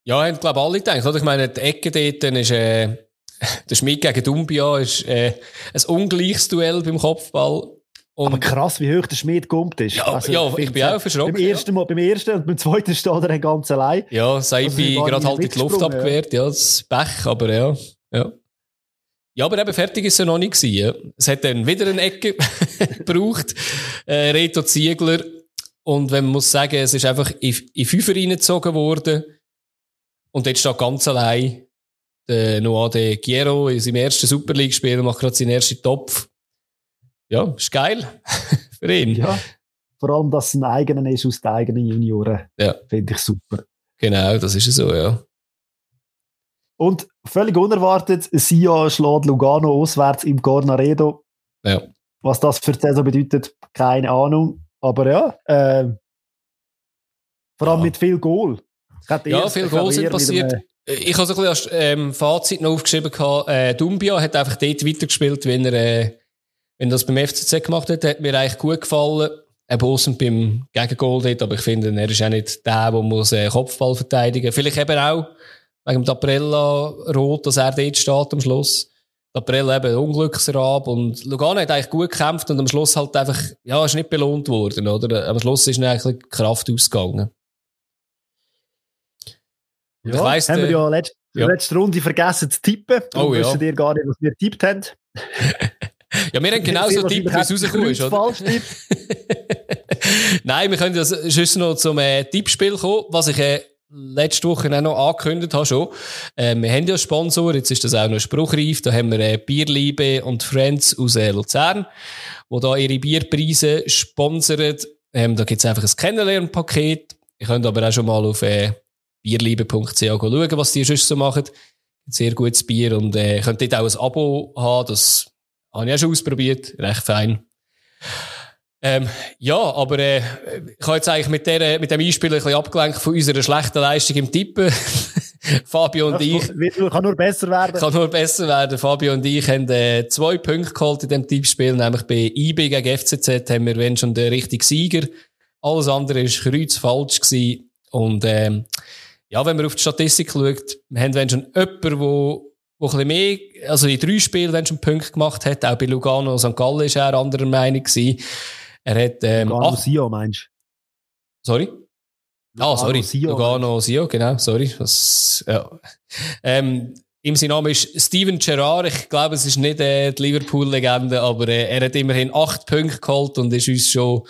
Ja, haben, glaube alle gedacht. Oder? Ich meine, die Ecke dort ist, äh, <laughs> der Schmidt gegen Dumbia ist äh, ein ungleiches Duell beim Kopfball. Und Aber krass, wie hoch der Schmidt kommt ist. Ja, also, ja ich bin auch verschrocken. Beim ersten, Mal, beim ersten und beim zweiten steht er ganz allein. Ja, Saibi also, gerade halt in die Luft abgewehrt. Ja, das Pech, aber ja. ja. Ja, aber eben fertig ist er noch nicht gewesen. Ja. Es hat dann wieder eine Ecke <laughs> gebraucht. Äh, Reto Ziegler. Und wenn man muss sagen, es ist einfach in, in Fünfer reingezogen worden. Und jetzt steht ganz allein der Noah de Giero in seinem ersten Super League-Spiel macht gerade seinen ersten Topf. Ja, ist geil <laughs> für ihn. Ja, vor allem, dass es ein eigener ist aus den eigenen Junioren. Ja. Finde ich super. Genau, das ist so, ja. Und völlig unerwartet, Sia schlägt Lugano auswärts im Cornaredo. Ja. Was das für die Saison bedeutet, keine Ahnung. Aber ja, äh, vor allem ja. mit viel Goal. Ja, viel Goal sind passiert. Ich habe so ein bisschen als ähm, Fazit noch aufgeschrieben, äh, Dumbia hat einfach dort weitergespielt, wenn er, äh, wenn er das beim FCZ gemacht hat, hat mir eigentlich gut gefallen. Eben aussen beim Gegengol dort, aber ich finde, er ist auch nicht der, der muss äh, Kopfball verteidigen. Vielleicht eben auch wegen dem Daprella rot, dass er dort steht am Schluss. Daprella eben Unglücksrab und Lugano hat eigentlich gut gekämpft und am Schluss halt einfach, ja, ist nicht belohnt worden, oder? Am Schluss ist eigentlich Kraft ausgegangen. Ja, ich weiss, haben wir ja letzte, ja. letzte Runde vergessen zu tippen. Oh, ja. wissen dir gar nicht, was wir getippt haben. <laughs> ja, wir haben genauso tippt, wie es rausgekommen ist, oder? <laughs> Nein, wir können ja sonst noch zum äh, Tippspiel kommen, was ich äh, letzte Woche auch noch angekündigt habe schon. Äh, wir haben ja Sponsor, jetzt ist das auch noch spruchreif. Da haben wir äh, Bierliebe und Friends aus äh, Luzern, die da ihre Bierpreise sponsern. Ähm, da gibt's einfach ein Kennenlernpaket. Ihr könnt aber auch schon mal auf äh, bierliebe.ch schauen, was die sonst so machen. Sehr gutes Bier und äh, könnt dort auch ein Abo haben. Das habe ich auch schon ausprobiert. Recht fein. Ähm, ja, aber äh, ich habe jetzt eigentlich mit, der, mit dem Einspiel ein bisschen abgelenkt von unserer schlechten Leistung im Tippen. <laughs> Fabio und ich. Kann nur besser werden. Kann nur besser werden. Fabio und ich haben äh, zwei Punkte geholt in diesem Tippspiel, nämlich bei IB gegen FCZ haben wir wenn schon den richtigen Sieger. Alles andere war kreuzfalsch gewesen. Und ähm, ja, wenn man auf die Statistik schaut, wir haben wenn schon jemanden, wo wo ein mehr, also in drei Spielen wenn schon Punkte gemacht hat, auch bei Lugano und St. Gallen ist er anderer Meinung gewesen. Er hat, ähm, Lugano acht... Sio, meinst du? Sorry? Ah, sorry. Sio, Lugano Sio, genau, sorry. Das, ja. ähm, ihm sein Name ist Steven Gerrard. Ich glaube, es ist nicht äh, die Liverpool-Legende, aber äh, er hat immerhin acht Punkte geholt und ist uns schon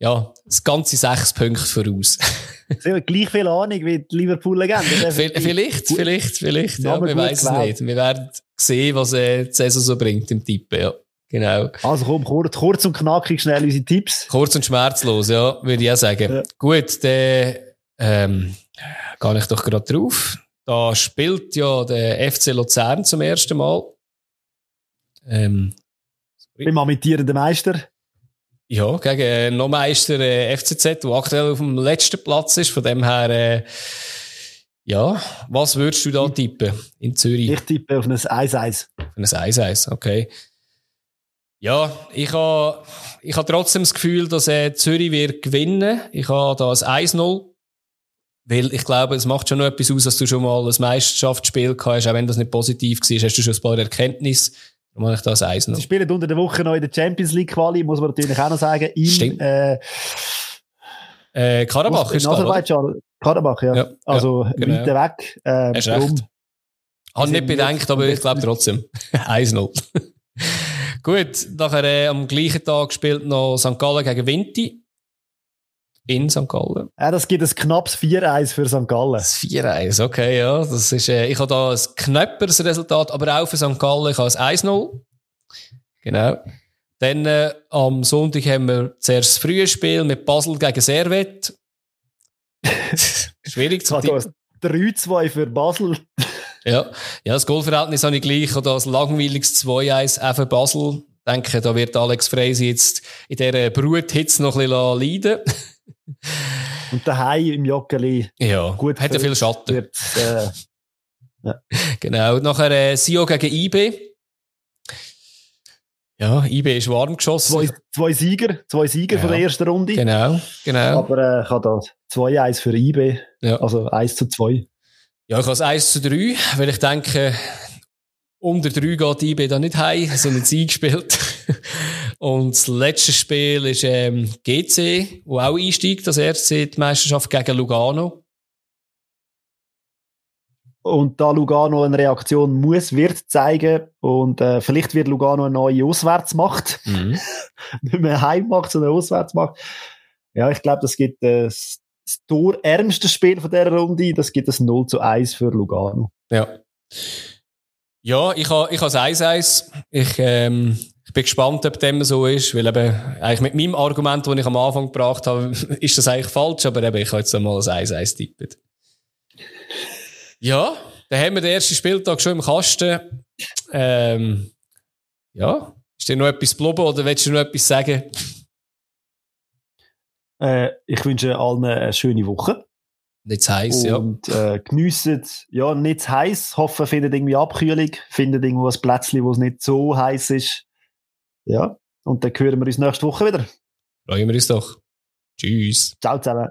ja, das ganze sechs Punkte voraus. <laughs> Sie haben gleich viel Ahnung wie die Liverpool-Legende. vielleicht, vielleicht, vielleicht, ja, wir wissen es nicht. Wir werden sehen, was äh, die Saison so bringt im Tippen, ja. Genau. Also komm, kurz, kurz und knackig schnell unsere Tipps. Kurz und schmerzlos, ja, würde ich auch sagen. Ja. Gut, dann ähm, gehe ich doch gerade drauf. Da spielt ja der FC Luzern zum ersten Mal. Ähm, Beim amtierenden Meister. Ja, gegen äh, noch Meister äh, FCZ, der aktuell auf dem letzten Platz ist. Von dem her, äh, ja, was würdest du da tippen in Zürich? Ich tippe auf ein 1-1. Auf ein 1-1, okay. Ja, ich habe ich ha trotzdem das Gefühl, dass äh, Zürich wird gewinnen. Ich habe da ein 1-0. Weil ich glaube, es macht schon noch etwas aus, dass du schon mal ein Meisterschaftsspiel gehabt hast, auch wenn das nicht positiv war, hast du schon ein paar Erkenntnisse Darum mache ich das eins noch. Sie spielen unter der Woche noch in der Champions League Quali, muss man natürlich auch noch sagen. In, Stimmt. Äh, äh, Karabach ist Aserbaidschan. Karabach, ja. ja also ja, genau. weiter weg. Äh, Hast recht. Habe nicht bedenkt, aber ich glaube trotzdem. <laughs> 1-0. Gut, nachher äh, am gleichen Tag spielt noch St. Gallen gegen Vinti in St. Gallen. Ja, das gibt ein knappes 4-1 für St. Gallen. Das 4-1, okay, ja. Das ist, äh, ich habe da ein knapperes Resultat, aber auch für St. Gallen. Ich habe ein 1-0. Genau. Dann äh, am Sonntag haben wir zuerst das frühe Spiel mit Basel gegen Servet. <laughs> Schwierig zu tippen. 3-2 für Basel. Ja. ja, das Goalverhältnis habe ich gleich. Oder das langweiliges 2-1 auch für Basel. Ich denke, da wird Alex Freise jetzt in dieser Bruthitze noch ein bisschen leiden. <laughs> Und daheim im Joggeli. Ja, gut hat ja viel Schatten. Wird, äh, ja. <laughs> Genau. Nachher äh, Sio gegen IB. Ja, IB ist warm geschossen. Zwei, zwei Sieger, zwei Sieger ja. von der ersten Runde. Genau, genau. Aber äh, ich habe da 2-1 für IB. Ja. Also 1 zu 2. Ja, ich habe 1 zu 3, weil ich denke, unter 3 geht IB da nicht heim, sie haben jetzt eingespielt. <laughs> Und das letzte Spiel ist ähm, GC, wo auch einsteigt, das erste die Meisterschaft gegen Lugano. Und da Lugano eine Reaktion muss, wird zeigen und äh, vielleicht wird Lugano eine neue Auswärtsmacht. Mhm. <laughs> Nicht mehr Heimmacht, sondern Auswärtsmacht. Ja, ich glaube, das gibt äh, das torärmste Spiel von dieser Runde. Das gibt es 0 zu 1 für Lugano. Ja. Ja, ich habe ich has 1-1. Ich, ähm, ich bin gespannt, ob dem so ist, weil eben, eigentlich mit meinem Argument, das ich am Anfang gebracht habe, <laughs> ist das eigentlich falsch, aber eben, ich habe jetzt einmal ein 1-1 tippet. Ja, dann haben wir den ersten Spieltag schon im Kasten. Ähm, ja, Ist dir noch etwas blubben oder willst du noch etwas sagen? Äh, ich wünsche allen eine schöne Woche. Nicht zu heiß, ja. Und äh, geniessen, ja, nicht zu heiß. Hoffen, findet irgendwie Abkühlung, findet irgendwo ein Plätzchen, wo es nicht so heiß ist. Ja. Und dann hören wir uns nächste Woche wieder. Freuen wir uns doch. Tschüss. Ciao zusammen.